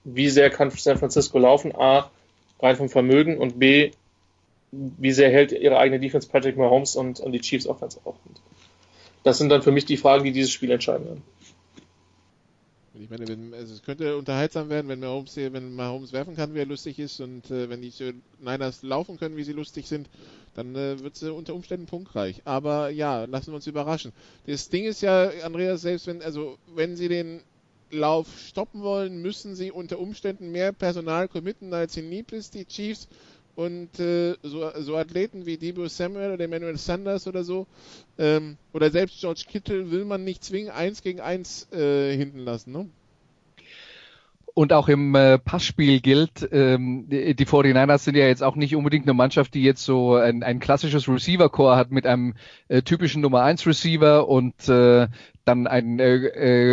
wie sehr kann San Francisco laufen? A, rein vom Vermögen und B, wie sehr hält ihre eigene Defense Patrick Mahomes und, und die Chiefs Offense auf. Das sind dann für mich die Fragen, die dieses Spiel entscheiden werden. Ich meine, wenn, also es könnte unterhaltsam werden, wenn Mahomes, wenn Mahomes werfen kann, wie er lustig ist, und äh, wenn die Niners laufen können, wie sie lustig sind, dann äh, wird es unter Umständen punktreich. Aber ja, lassen wir uns überraschen. Das Ding ist ja, Andreas, selbst wenn, also wenn sie den Lauf stoppen wollen, müssen sie unter Umständen mehr Personal committen als in Nieplis, die Chiefs. Und äh, so, so, Athleten wie Debo Samuel oder Emmanuel Sanders oder so, ähm, oder selbst George Kittle will man nicht zwingend eins gegen eins äh, hinten lassen, ne? Und auch im äh, Passspiel gilt, ähm, die, die 49ers sind ja jetzt auch nicht unbedingt eine Mannschaft, die jetzt so ein, ein klassisches Receiver-Core hat mit einem äh, typischen Nummer 1 Receiver und äh, dann ein äh,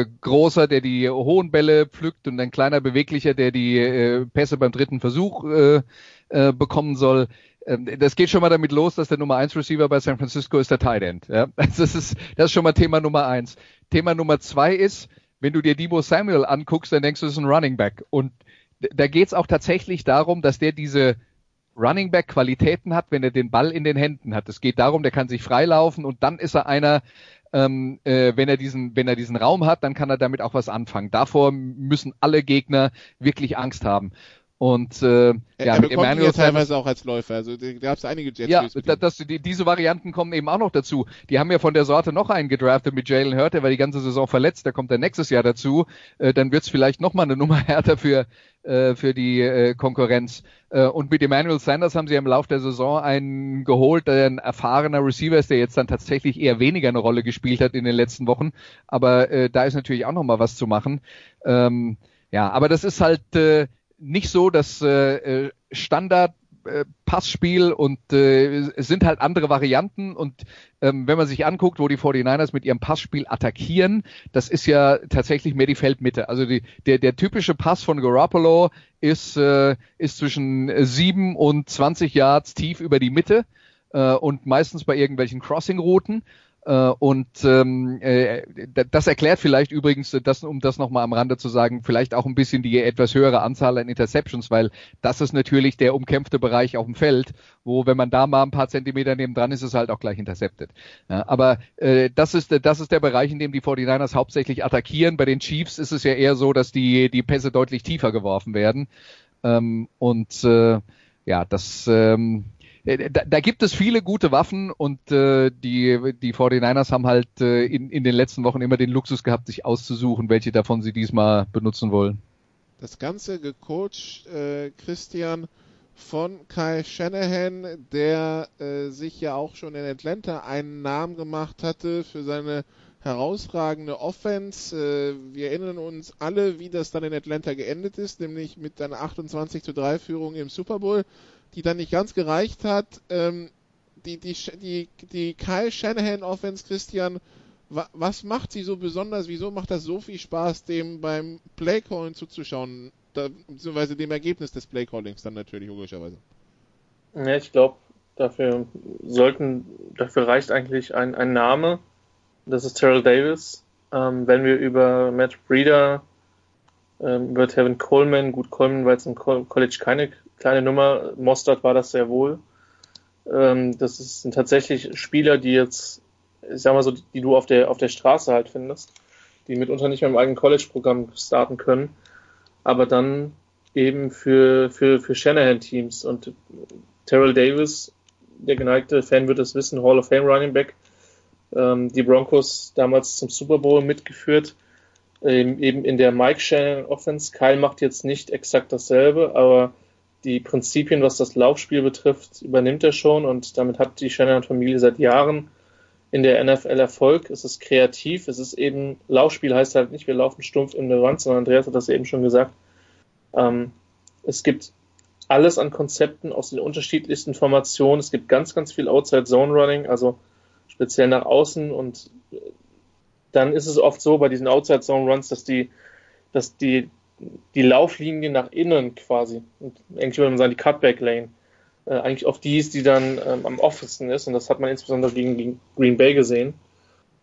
äh, großer, der die hohen Bälle pflückt und ein kleiner beweglicher, der die äh, Pässe beim dritten Versuch äh, äh, bekommen soll. Ähm, das geht schon mal damit los, dass der Nummer 1 Receiver bei San Francisco ist der Tight End. Ja? <laughs> Das, ist, das ist schon mal Thema Nummer eins. Thema Nummer zwei ist, wenn du dir Debo Samuel anguckst, dann denkst du, das ist ein Running Back. Und da geht es auch tatsächlich darum, dass der diese Running Back Qualitäten hat, wenn er den Ball in den Händen hat. Es geht darum, der kann sich freilaufen und dann ist er einer, ähm, äh, wenn er diesen, wenn er diesen Raum hat, dann kann er damit auch was anfangen. Davor müssen alle Gegner wirklich Angst haben. Und äh, er, ja, er mit Emmanuel teilweise auch als Läufer. Also da gab es einige Jets. Ja, das, die, diese Varianten kommen eben auch noch dazu. Die haben ja von der Sorte noch einen gedraftet mit Jalen Hurt, der war die ganze Saison verletzt, der kommt dann nächstes Jahr dazu. Äh, dann wird's vielleicht noch mal eine Nummer <laughs> härter für äh, für die äh, Konkurrenz. Äh, und mit Emmanuel Sanders haben sie im Laufe der Saison einen geholt, der ein erfahrener Receiver ist, der jetzt dann tatsächlich eher weniger eine Rolle gespielt hat in den letzten Wochen. Aber äh, da ist natürlich auch noch mal was zu machen. Ähm, ja, aber das ist halt äh, nicht so das äh, äh, Standard äh, Passspiel und äh, es sind halt andere Varianten und ähm, wenn man sich anguckt, wo die 49ers mit ihrem Passspiel attackieren, das ist ja tatsächlich mehr die Feldmitte. Also die, der, der typische Pass von Garoppolo ist, äh, ist zwischen 7 und 20 Yards tief über die Mitte äh, und meistens bei irgendwelchen Crossing-Routen und ähm, äh, das erklärt vielleicht übrigens, das, um das nochmal am Rande zu sagen, vielleicht auch ein bisschen die etwas höhere Anzahl an Interceptions, weil das ist natürlich der umkämpfte Bereich auf dem Feld, wo wenn man da mal ein paar Zentimeter neben dran ist, ist es halt auch gleich intercepted. Ja, aber äh, das, ist, das ist der Bereich, in dem die 49ers hauptsächlich attackieren. Bei den Chiefs ist es ja eher so, dass die, die Pässe deutlich tiefer geworfen werden. Ähm, und äh, ja, das ähm, äh, da, da gibt es viele gute Waffen und äh, die, die 49ers haben halt äh, in, in den letzten Wochen immer den Luxus gehabt, sich auszusuchen, welche davon sie diesmal benutzen wollen. Das Ganze gecoacht, äh, Christian, von Kai Shanahan, der äh, sich ja auch schon in Atlanta einen Namen gemacht hatte für seine herausragende Offense. Äh, wir erinnern uns alle, wie das dann in Atlanta geendet ist, nämlich mit einer 28 zu 3 Führung im Super Bowl die dann nicht ganz gereicht hat. Ähm, die, die, die, die Kyle Shanahan Offense, Christian, wa, was macht sie so besonders? Wieso macht das so viel Spaß, dem beim Playcalling zuzuschauen? Da, beziehungsweise dem Ergebnis des Playcallings dann natürlich, logischerweise. Ja, ich glaube, dafür sollten, dafür reicht eigentlich ein, ein Name. Das ist Terrell Davis. Ähm, wenn wir über Matt Breeder, ähm, über Tevin Coleman, gut, Coleman war jetzt im College keine kleine Nummer. Mostert war das sehr wohl. Ähm, das sind tatsächlich Spieler, die jetzt, ich sag mal so, die du auf der, auf der Straße halt findest, die mitunter nicht mehr im eigenen College-Programm starten können, aber dann eben für, für, für Shanahan-Teams und Terrell Davis, der geneigte Fan wird es wissen, Hall of Fame Running Back, ähm, die Broncos damals zum Super Bowl mitgeführt, ähm, eben in der Mike Shannon Offense. Kyle macht jetzt nicht exakt dasselbe, aber die Prinzipien, was das Laufspiel betrifft, übernimmt er schon und damit hat die Shanahan-Familie seit Jahren in der NFL Erfolg. Es ist kreativ, es ist eben, Laufspiel heißt halt nicht, wir laufen stumpf in der Wand, sondern Andreas hat das eben schon gesagt, Ähm, es gibt alles an Konzepten aus den unterschiedlichsten Formationen. Es gibt ganz, ganz viel Outside Zone Running, also speziell nach außen. Und dann ist es oft so bei diesen Outside Zone Runs, dass die, dass die, die Lauflinie nach innen quasi, und eigentlich würde man sagen, die Cutback Lane, äh, eigentlich auf die ist, die dann ähm, am offensten ist. Und das hat man insbesondere gegen, gegen Green Bay gesehen.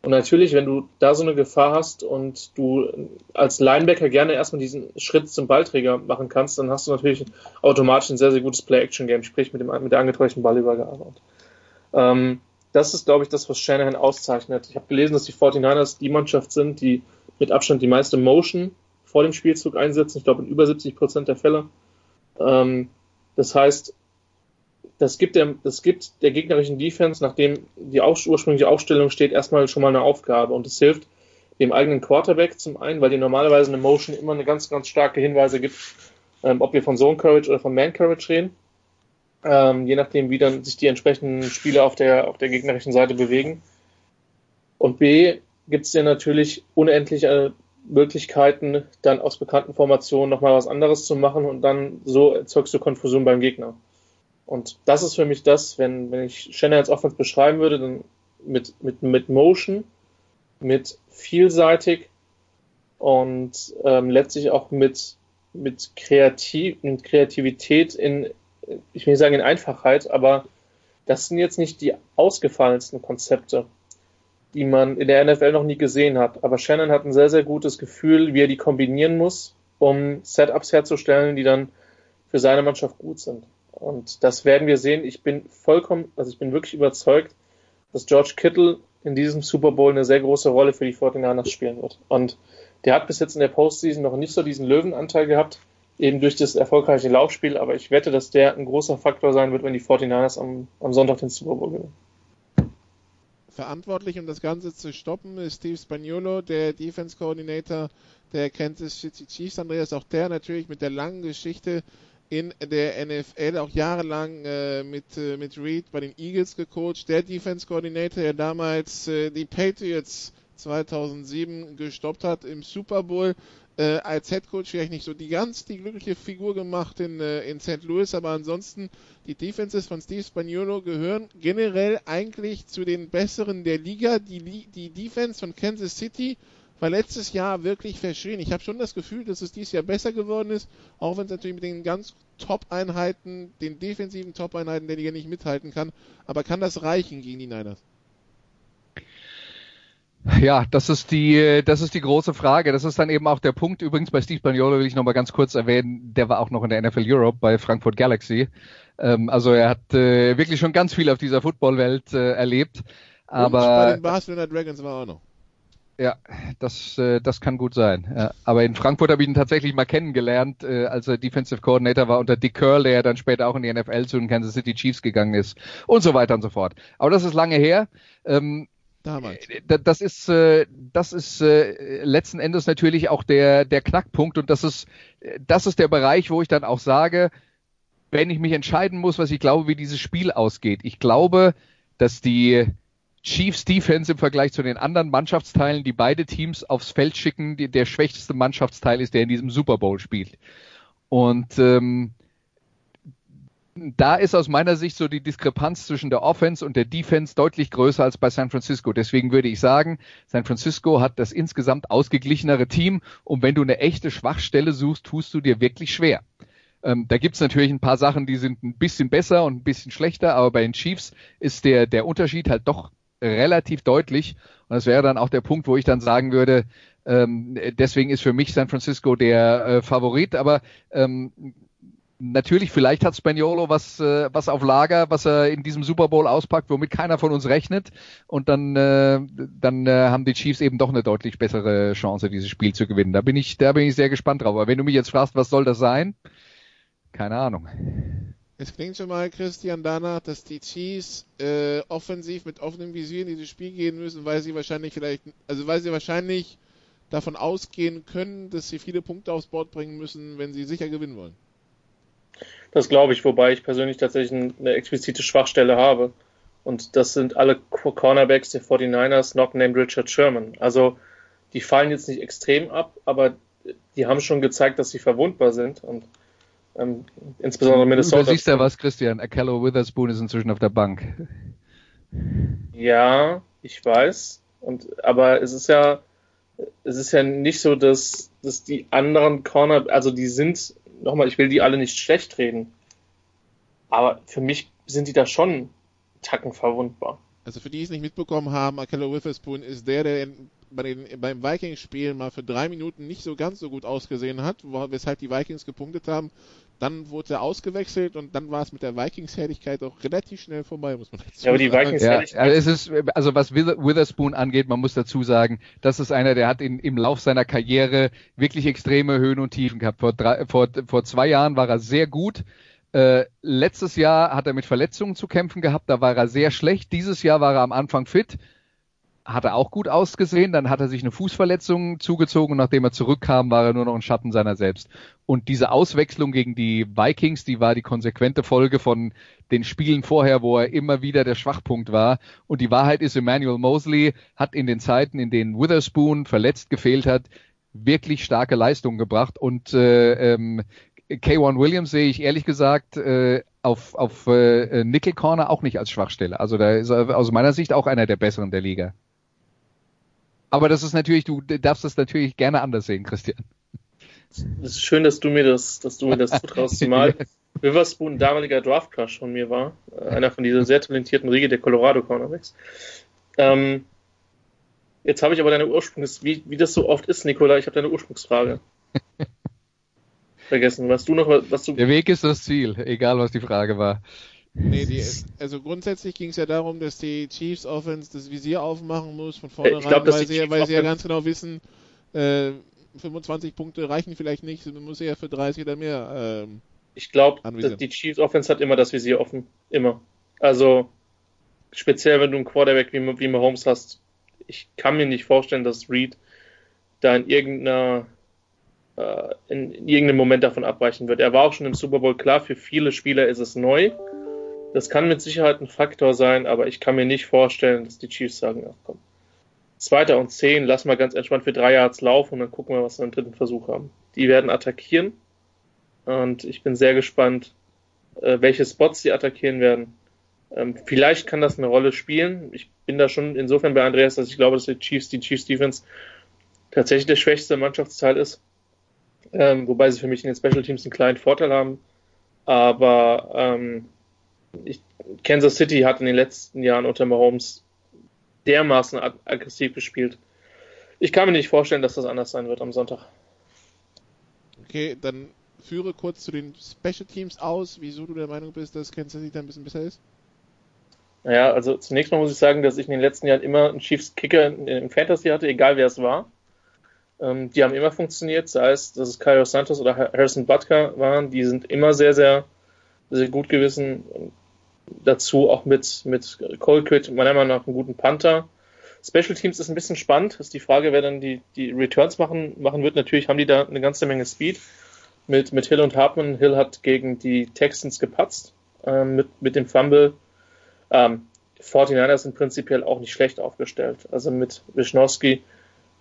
Und natürlich, wenn du da so eine Gefahr hast und du als Linebacker gerne erstmal diesen Schritt zum Ballträger machen kannst, dann hast du natürlich automatisch ein sehr, sehr gutes Play-Action-Game, sprich mit, dem, mit der angeträuchten Ballübergabe. Ähm, das ist, glaube ich, das, was Shanahan auszeichnet. Ich habe gelesen, dass die 49ers die Mannschaft sind, die mit Abstand die meiste Motion vor dem Spielzug einsetzen. Ich glaube, in über 70 Prozent der Fälle. Ähm, das heißt, das gibt, der, das gibt der gegnerischen Defense, nachdem die ursprüngliche Aufstellung steht, erstmal schon mal eine Aufgabe. Und es hilft dem eigenen Quarterback zum einen, weil die normalerweise eine Motion immer eine ganz, ganz starke Hinweise gibt, ähm, ob wir von Zone Courage oder von Man Courage reden. Ähm, je nachdem, wie dann sich die entsprechenden Spieler auf der, auf der gegnerischen Seite bewegen. Und B gibt es ja natürlich unendliche Möglichkeiten, dann aus bekannten Formationen nochmal was anderes zu machen und dann so erzeugst du Konfusion beim Gegner. Und das ist für mich das, wenn, wenn ich Shanahan's Offense beschreiben würde, dann mit, mit, mit Motion, mit vielseitig und ähm, letztlich auch mit, mit, Kreativ, mit Kreativität in, ich will nicht sagen in Einfachheit, aber das sind jetzt nicht die ausgefallensten Konzepte, die man in der NFL noch nie gesehen hat. Aber Shannon hat ein sehr, sehr gutes Gefühl, wie er die kombinieren muss, um Setups herzustellen, die dann für seine Mannschaft gut sind. Und das werden wir sehen. Ich bin vollkommen, also ich bin wirklich überzeugt, dass George Kittle in diesem Super Bowl eine sehr große Rolle für die 49ers spielen wird. Und der hat bis jetzt in der Postseason noch nicht so diesen Löwenanteil gehabt, eben durch das erfolgreiche Laufspiel, aber ich wette, dass der ein großer Faktor sein wird, wenn die 49ers am, am Sonntag den Super Bowl gewinnen. Verantwortlich, um das Ganze zu stoppen, ist Steve Spagnolo, der Defense Coordinator der Kansas City Chiefs. Andreas, auch der natürlich mit der langen Geschichte in der NFL, auch jahrelang äh, mit, äh, mit Reed bei den Eagles gecoacht, der Defense Coordinator, der damals äh, die Patriots 2007 gestoppt hat im Super Bowl. Äh, als Head Coach vielleicht nicht so die ganz die glückliche Figur gemacht in, äh, in St. Louis, aber ansonsten die Defenses von Steve Spagnuolo gehören generell eigentlich zu den besseren der Liga. Die, die Defense von Kansas City war letztes Jahr wirklich verschrien. Ich habe schon das Gefühl, dass es dieses Jahr besser geworden ist, auch wenn es natürlich mit den ganz Top-Einheiten, den defensiven Top-Einheiten der Liga nicht mithalten kann. Aber kann das reichen gegen die Niners? Ja, das ist die, das ist die große Frage. Das ist dann eben auch der Punkt. Übrigens bei Steve Bagnolo will ich noch mal ganz kurz erwähnen. Der war auch noch in der NFL Europe bei Frankfurt Galaxy. Ähm, also er hat äh, wirklich schon ganz viel auf dieser Footballwelt äh, erlebt. Aber Und bei den Barcelona Dragons war er auch noch. Ja, das, äh, das kann gut sein. Ja. Aber in Frankfurt habe ich ihn tatsächlich mal kennengelernt, äh, als er Defensive Coordinator war unter Dick Curl, der ja dann später auch in die NFL zu den Kansas City Chiefs gegangen ist und so weiter und so fort. Aber das ist lange her. Ähm, Damals. Äh, das ist, äh, das ist äh, letzten Endes natürlich auch der, der Knackpunkt und das ist, das ist der Bereich, wo ich dann auch sage, wenn ich mich entscheiden muss, was ich glaube, wie dieses Spiel ausgeht. Ich glaube, dass die Chiefs Defense im Vergleich zu den anderen Mannschaftsteilen, die beide Teams aufs Feld schicken, die, der schwächste Mannschaftsteil ist, der in diesem Super Bowl spielt. Und ähm, da ist aus meiner Sicht so die Diskrepanz zwischen der Offense und der Defense deutlich größer als bei San Francisco. Deswegen würde ich sagen, San Francisco hat das insgesamt ausgeglichenere Team und wenn du eine echte Schwachstelle suchst, tust du dir wirklich schwer. Ähm, da gibt's natürlich ein paar Sachen, die sind ein bisschen besser und ein bisschen schlechter, aber bei den Chiefs ist der, der Unterschied halt doch relativ deutlich. Und das wäre dann auch der Punkt, wo ich dann sagen würde, ähm, deswegen ist für mich San Francisco der äh, Favorit. Aber ähm, natürlich, vielleicht hat Spaniolo was, äh, was auf Lager, was er in diesem Super Bowl auspackt, womit keiner von uns rechnet. Und dann, äh, dann äh, haben die Chiefs eben doch eine deutlich bessere Chance, dieses Spiel zu gewinnen. Da bin ich, da bin ich sehr gespannt drauf. Aber wenn du mich jetzt fragst, was soll das sein? Keine Ahnung. Es klingt schon mal, Christian, danach, dass die Chiefs äh, offensiv mit offenem Visier in dieses Spiel gehen müssen, weil sie wahrscheinlich vielleicht, also weil sie wahrscheinlich davon ausgehen können, dass sie viele Punkte aufs Board bringen müssen, wenn sie sicher gewinnen wollen. Das glaube ich, wobei ich persönlich tatsächlich eine explizite Schwachstelle habe. Und das sind alle Cornerbacks der 49ers, not named Richard Sherman. Also die fallen jetzt nicht extrem ab, aber die haben schon gezeigt, dass sie verwundbar sind und ähm, insbesondere Minnesota. Du siehst ja was, Christian. Akello Witherspoon ist inzwischen auf der Bank. Ja, ich weiß. Und, aber es ist ja, es ist ja nicht so, dass, dass die anderen Corner, also die sind, nochmal, ich will die alle nicht schlecht reden. Aber für mich sind die da schon Tacken verwundbar. Also für die es nicht mitbekommen haben, Akello Witherspoon ist der, der bei den, beim Vikings-Spiel mal für drei Minuten nicht so ganz so gut ausgesehen hat, wo, weshalb die Vikings gepunktet haben. Dann wurde er ausgewechselt und dann war es mit der Vikings-Herrlichkeit auch relativ schnell vorbei, muss man dazu ja, aber die Vikings-Herrlichkeit. Ja, also es ist, also was Witherspoon angeht, man muss dazu sagen, das ist einer, der hat in, im Lauf seiner Karriere wirklich extreme Höhen und Tiefen gehabt. Vor, drei, vor, vor zwei Jahren war er sehr gut. Äh, letztes Jahr hat er mit Verletzungen zu kämpfen gehabt, da war er sehr schlecht. Dieses Jahr war er am Anfang fit hat er auch gut ausgesehen, dann hat er sich eine Fußverletzung zugezogen und nachdem er zurückkam, war er nur noch ein Schatten seiner selbst. Und diese Auswechslung gegen die Vikings, die war die konsequente Folge von den Spielen vorher, wo er immer wieder der Schwachpunkt war. Und die Wahrheit ist, Emmanuel Mosley hat in den Zeiten, in denen Witherspoon verletzt gefehlt hat, wirklich starke Leistungen gebracht. Und äh, ähm, K1 Williams sehe ich ehrlich gesagt äh, auf, auf äh, Nickel Corner auch nicht als Schwachstelle. Also da ist er aus meiner Sicht auch einer der besseren der Liga. Aber das ist natürlich, du darfst das natürlich gerne anders sehen, Christian. Es ist schön, dass du mir das, dass du mir das zutraust, zumal <laughs> Witherspoon ein damaliger Draft Crush von mir war. Äh, einer von dieser sehr talentierten Riege der Colorado Cornerbacks. Ähm, jetzt habe ich aber deine Ursprungs, wie, wie das so oft ist, Nikola, ich habe deine Ursprungsfrage. <laughs> Vergessen. Was du noch, was du. Der Weg ist das Ziel, egal was die Frage war. Nee, die, also grundsätzlich ging es ja darum, dass die Chiefs Offense das Visier aufmachen muss von vornherein, glaub, weil, sie, weil sie ja ganz genau wissen, äh, 25 Punkte reichen vielleicht nicht, man muss ja für 30 oder mehr. Ähm, ich glaube, die Chiefs Offense hat immer das Visier offen, immer. Also speziell wenn du einen Quarterback wie, wie Mahomes hast, ich kann mir nicht vorstellen, dass Reed da in irgendeiner äh, in, in irgendeinem Moment davon abweichen wird. Er war auch schon im Super Bowl klar, für viele Spieler ist es neu. Das kann mit Sicherheit ein Faktor sein, aber ich kann mir nicht vorstellen, dass die Chiefs sagen, ach komm, Zweiter und zehn, lass mal ganz entspannt für drei Yards laufen und dann gucken wir, was wir im dritten Versuch haben. Die werden attackieren und ich bin sehr gespannt, äh, welche Spots die attackieren werden. Ähm, vielleicht kann das eine Rolle spielen. Ich bin da schon insofern bei Andreas, dass ich glaube, dass die Chiefs, die Chiefs Defense tatsächlich der schwächste Mannschaftsteil ist. Ähm, wobei sie für mich in den Special Teams einen kleinen Vorteil haben. Aber ähm, ich, Kansas City hat in den letzten Jahren unter Mahomes dermaßen ag aggressiv gespielt. Ich kann mir nicht vorstellen, dass das anders sein wird am Sonntag. Okay, dann führe kurz zu den Special Teams aus, wieso du der Meinung bist, dass Kansas City da ein bisschen besser ist. Naja, also zunächst mal muss ich sagen, dass ich in den letzten Jahren immer einen Chiefs Kicker im Fantasy hatte, egal wer es war. Ähm, die haben immer funktioniert, sei es, dass es Kyle Santos oder Harrison Butker waren, die sind immer sehr, sehr, sehr gut gewesen dazu auch mit, mit Colquitt, meiner Meinung nach, einen guten Panther. Special Teams ist ein bisschen spannend. Ist die Frage, wer dann die, die Returns machen, machen wird. Natürlich haben die da eine ganze Menge Speed mit, mit Hill und Hartman. Hill hat gegen die Texans gepatzt ähm, mit, mit dem Fumble. Ähm, 49ers sind prinzipiell auch nicht schlecht aufgestellt. Also mit Wischnowski,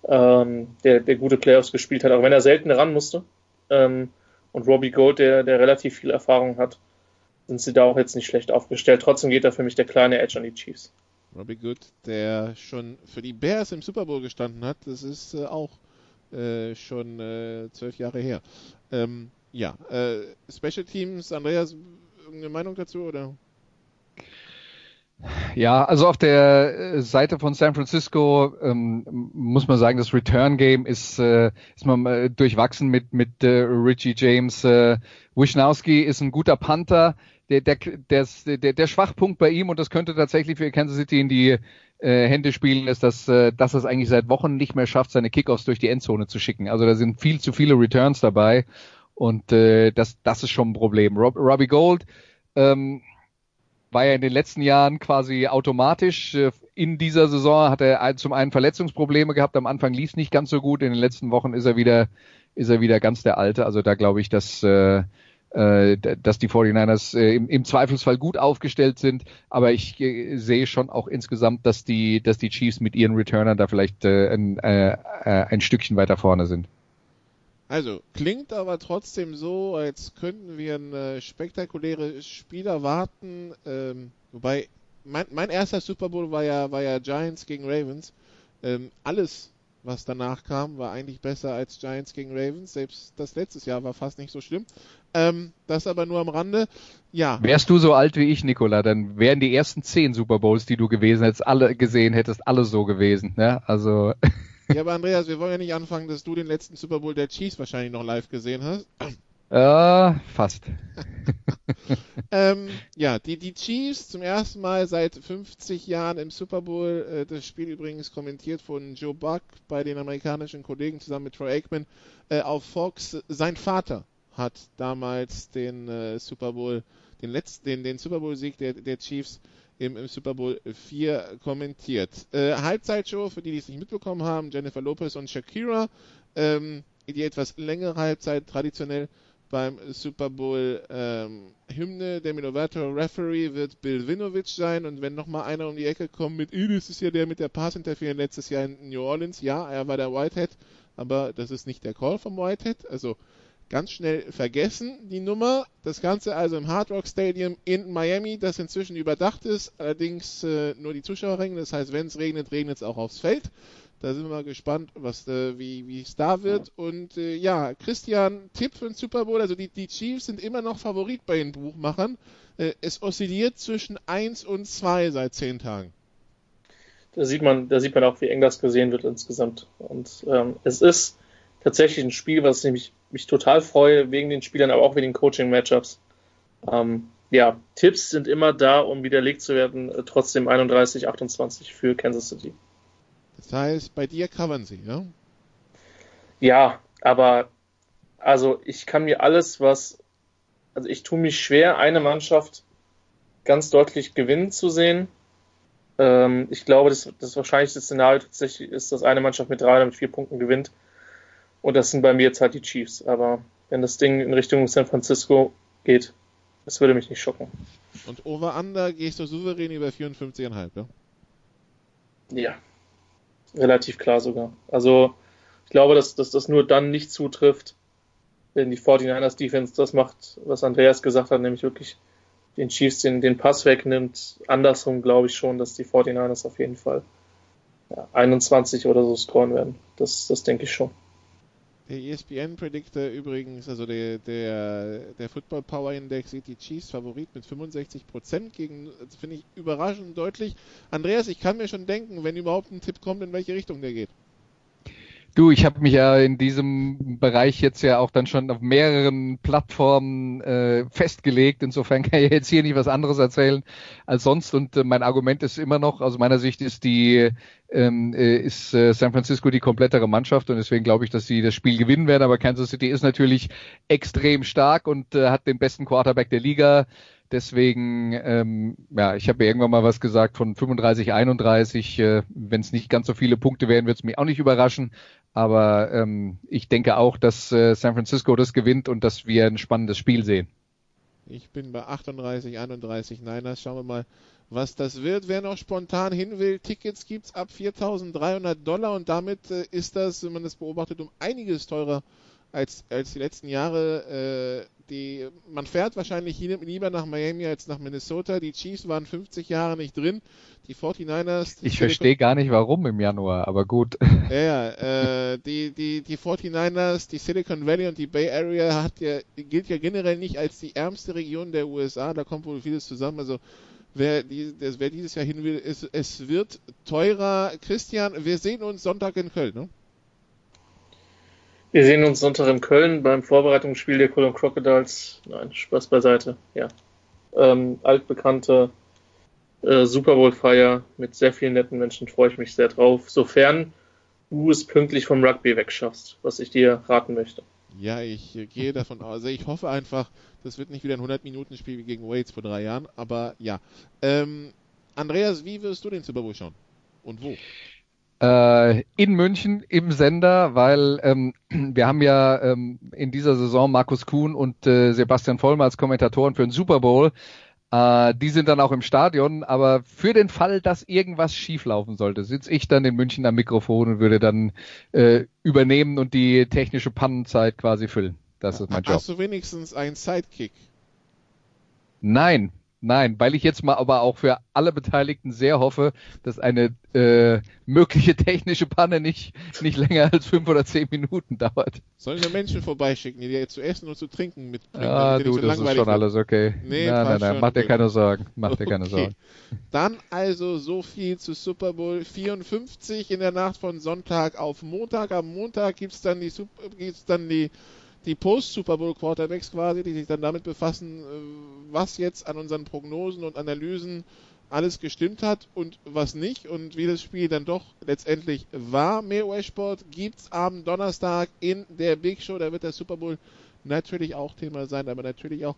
ähm, der, der gute Playoffs gespielt hat, auch wenn er selten ran musste. Ähm, und Robbie Gold, der, der relativ viel Erfahrung hat sind sie da auch jetzt nicht schlecht aufgestellt. Trotzdem geht da für mich der kleine Edge an die Chiefs. Robbie Good, der schon für die Bears im Super Bowl gestanden hat, das ist äh, auch äh, schon äh, zwölf Jahre her. Ähm, ja, äh, Special Teams, Andreas, irgendeine Meinung dazu oder? Ja, also auf der äh, Seite von San Francisco ähm, muss man sagen, das Return Game ist, äh, ist man äh, durchwachsen mit mit äh, Richie James. Äh, Wisnowski ist ein guter Panther, der, der, der, der, der Schwachpunkt bei ihm, und das könnte tatsächlich für Kansas City in die äh, Hände spielen, ist, dass, äh, dass es eigentlich seit Wochen nicht mehr schafft, seine Kickoffs durch die Endzone zu schicken. Also da sind viel zu viele Returns dabei und äh, das, das ist schon ein Problem. Rob, Robbie Gold ähm, war ja in den letzten Jahren quasi automatisch. Äh, in dieser Saison hat er zum einen Verletzungsprobleme gehabt. Am Anfang lief es nicht ganz so gut. In den letzten Wochen ist er wieder, ist er wieder ganz der Alte. Also da glaube ich, dass äh, äh, dass die 49ers äh, im, im, Zweifelsfall gut aufgestellt sind, aber ich sehe schon auch insgesamt, dass die, dass die Chiefs mit ihren Returnern da vielleicht ein, ein Stückchen weiter vorne sind. Also, klingt aber trotzdem so, als könnten wir ein spektakuläres Spiel erwarten. Ähm, wobei, mein, mein, erster Super Bowl war ja, war ja Giants gegen Ravens. Ähm, alles, was danach kam, war eigentlich besser als Giants gegen Ravens. Selbst das letztes Jahr war fast nicht so schlimm. Ähm, das aber nur am Rande. Ja. Wärst du so alt wie ich, Nicola, dann wären die ersten zehn Super Bowls, die du gewesen hättest, alle gesehen hättest, alle so gewesen. Ne? Also. <laughs> Ja, aber Andreas, wir wollen ja nicht anfangen, dass du den letzten Super Bowl der Chiefs wahrscheinlich noch live gesehen hast. Äh, fast. <laughs> ähm, ja, die, die Chiefs zum ersten Mal seit 50 Jahren im Super Bowl. Äh, das Spiel übrigens kommentiert von Joe Buck bei den amerikanischen Kollegen zusammen mit Troy Aikman äh, auf Fox. Sein Vater hat damals den äh, Super Bowl, den letzten, den, den Super Bowl Sieg der, der Chiefs im, im, Super Bowl 4 kommentiert. Äh, Halbzeitshow, für die, die es nicht mitbekommen haben, Jennifer Lopez und Shakira. Ähm, die etwas längere Halbzeit traditionell beim Super Bowl ähm, Hymne. Der Minovato Referee wird Bill Winovich sein und wenn nochmal einer um die Ecke kommt mit, das ist ja der mit der Pass Interference letztes Jahr in New Orleans. Ja, er war der Whitehead, aber das ist nicht der Call vom Whitehead. Also ganz schnell vergessen, die Nummer. Das Ganze also im Hard Rock Stadium in Miami, das inzwischen überdacht ist, allerdings äh, nur die Zuschauerränge. Das heißt, wenn es regnet, regnet es auch aufs Feld. Da sind wir mal gespannt, was, äh, wie es da wird. Und äh, ja, Christian, Tipp für den Super Bowl. Also die, die Chiefs sind immer noch Favorit bei den Buchmachern. Äh, es oszilliert zwischen 1 und 2 seit 10 Tagen. Da sieht man, da sieht man auch, wie eng das gesehen wird insgesamt. Und ähm, es ist tatsächlich ein Spiel, was nämlich mich total freue, wegen den Spielern, aber auch wegen den Coaching-Matchups. Ähm, ja, Tipps sind immer da, um widerlegt zu werden. Äh, trotzdem 31-28 für Kansas City. Das heißt, bei dir covern sie, ja? Ja, aber also ich kann mir alles, was, also ich tue mich schwer, eine Mannschaft ganz deutlich gewinnen zu sehen. Ähm, ich glaube, das, das wahrscheinlichste Szenario tatsächlich ist, dass eine Mannschaft mit drei oder mit vier Punkten gewinnt. Und das sind bei mir jetzt halt die Chiefs. Aber wenn das Ding in Richtung San Francisco geht, das würde mich nicht schocken. Und Over-Under gehst du souverän über 54,5, ja? Ja. Relativ klar sogar. Also, ich glaube, dass, dass das nur dann nicht zutrifft, wenn die 49ers Defense das macht, was Andreas gesagt hat, nämlich wirklich den Chiefs den, den Pass wegnimmt. Andersrum glaube ich schon, dass die 49ers auf jeden Fall ja, 21 oder so scoren werden. Das, das denke ich schon. Der ESPN Predictor übrigens, also der, der, der Football Power Index sieht die Chiefs Favorit mit 65% gegen, das finde ich überraschend deutlich. Andreas, ich kann mir schon denken, wenn überhaupt ein Tipp kommt, in welche Richtung der geht. Du, ich habe mich ja in diesem Bereich jetzt ja auch dann schon auf mehreren Plattformen äh, festgelegt. Insofern <laughs> kann ich jetzt hier nicht was anderes erzählen als sonst. Und äh, mein Argument ist immer noch, aus meiner Sicht ist die ähm, äh, ist äh, San Francisco die komplettere Mannschaft und deswegen glaube ich, dass sie das Spiel gewinnen werden. Aber Kansas City ist natürlich extrem stark und äh, hat den besten Quarterback der Liga. Deswegen, ähm, ja, ich habe ja irgendwann mal was gesagt von 35, 31. Äh, Wenn es nicht ganz so viele Punkte wären, wird es mich auch nicht überraschen. Aber ähm, ich denke auch, dass äh, San Francisco das gewinnt und dass wir ein spannendes Spiel sehen. Ich bin bei 38, 31 Niners. Schauen wir mal, was das wird. Wer noch spontan hin will, Tickets gibt's ab 4.300 Dollar und damit äh, ist das, wenn man das beobachtet, um einiges teurer als, als die letzten Jahre. Äh, die, man fährt wahrscheinlich lieber nach Miami als nach Minnesota. Die Chiefs waren 50 Jahre nicht drin. Die 49ers. Die ich verstehe gar nicht warum im Januar, aber gut. <laughs> Ja, ja äh, die, die, die 49ers, die Silicon Valley und die Bay Area hat ja, gilt ja generell nicht als die ärmste Region der USA. Da kommt wohl vieles zusammen. Also wer, die, wer dieses Jahr hin will, ist, es wird teurer. Christian, wir sehen uns Sonntag in Köln, ne? Wir sehen uns Sonntag in Köln beim Vorbereitungsspiel der Cologne Crocodiles. Nein, Spaß beiseite. Ja. Ähm, altbekannte äh, Super Bowl-Feier mit sehr vielen netten Menschen, freue ich mich sehr drauf. Sofern du es pünktlich vom Rugby wegschaffst, was ich dir raten möchte. Ja, ich äh, gehe davon aus. Also ich hoffe einfach, das wird nicht wieder ein 100-Minuten-Spiel wie gegen Waits vor drei Jahren, aber ja. Ähm, Andreas, wie wirst du den Super Bowl schauen? Und wo? Äh, in München im Sender, weil ähm, <clears throat> wir haben ja ähm, in dieser Saison Markus Kuhn und äh, Sebastian Vollmer als Kommentatoren für den Super Bowl. Äh, die sind dann auch im Stadion, aber für den Fall, dass irgendwas schieflaufen sollte, sitze ich dann in München am Mikrofon und würde dann äh, übernehmen und die technische Pannenzeit quasi füllen. Das ist mein Job. Hast du wenigstens einen Sidekick? Nein, Nein, weil ich jetzt mal aber auch für alle Beteiligten sehr hoffe, dass eine äh, mögliche technische Panne nicht, nicht länger als fünf oder zehn Minuten dauert. Sollen wir Menschen vorbeischicken, die dir zu essen und zu trinken mitbringen? Ja, du, so das ist schon wird? alles okay. Nee, nein, nein, nein, mach dir keine Sorgen. Mach dir keine Sorgen. Dann also so viel zu Super Bowl 54 in der Nacht von Sonntag auf Montag. Am Montag gibt's dann die, gibt's dann die die Post-Super Bowl Quarterbacks quasi, die sich dann damit befassen, äh, was jetzt an unseren Prognosen und Analysen alles gestimmt hat und was nicht und wie das Spiel dann doch letztendlich war. Mehr US-Sport gibt's am Donnerstag in der Big Show. Da wird der Super Bowl natürlich auch Thema sein, aber natürlich auch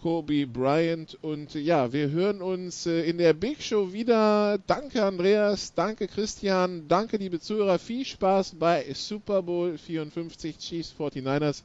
Kobe Bryant. Und ja, wir hören uns äh, in der Big Show wieder. Danke Andreas, danke Christian, danke liebe Zuhörer. Viel Spaß bei Super Bowl 54 Chiefs 49ers.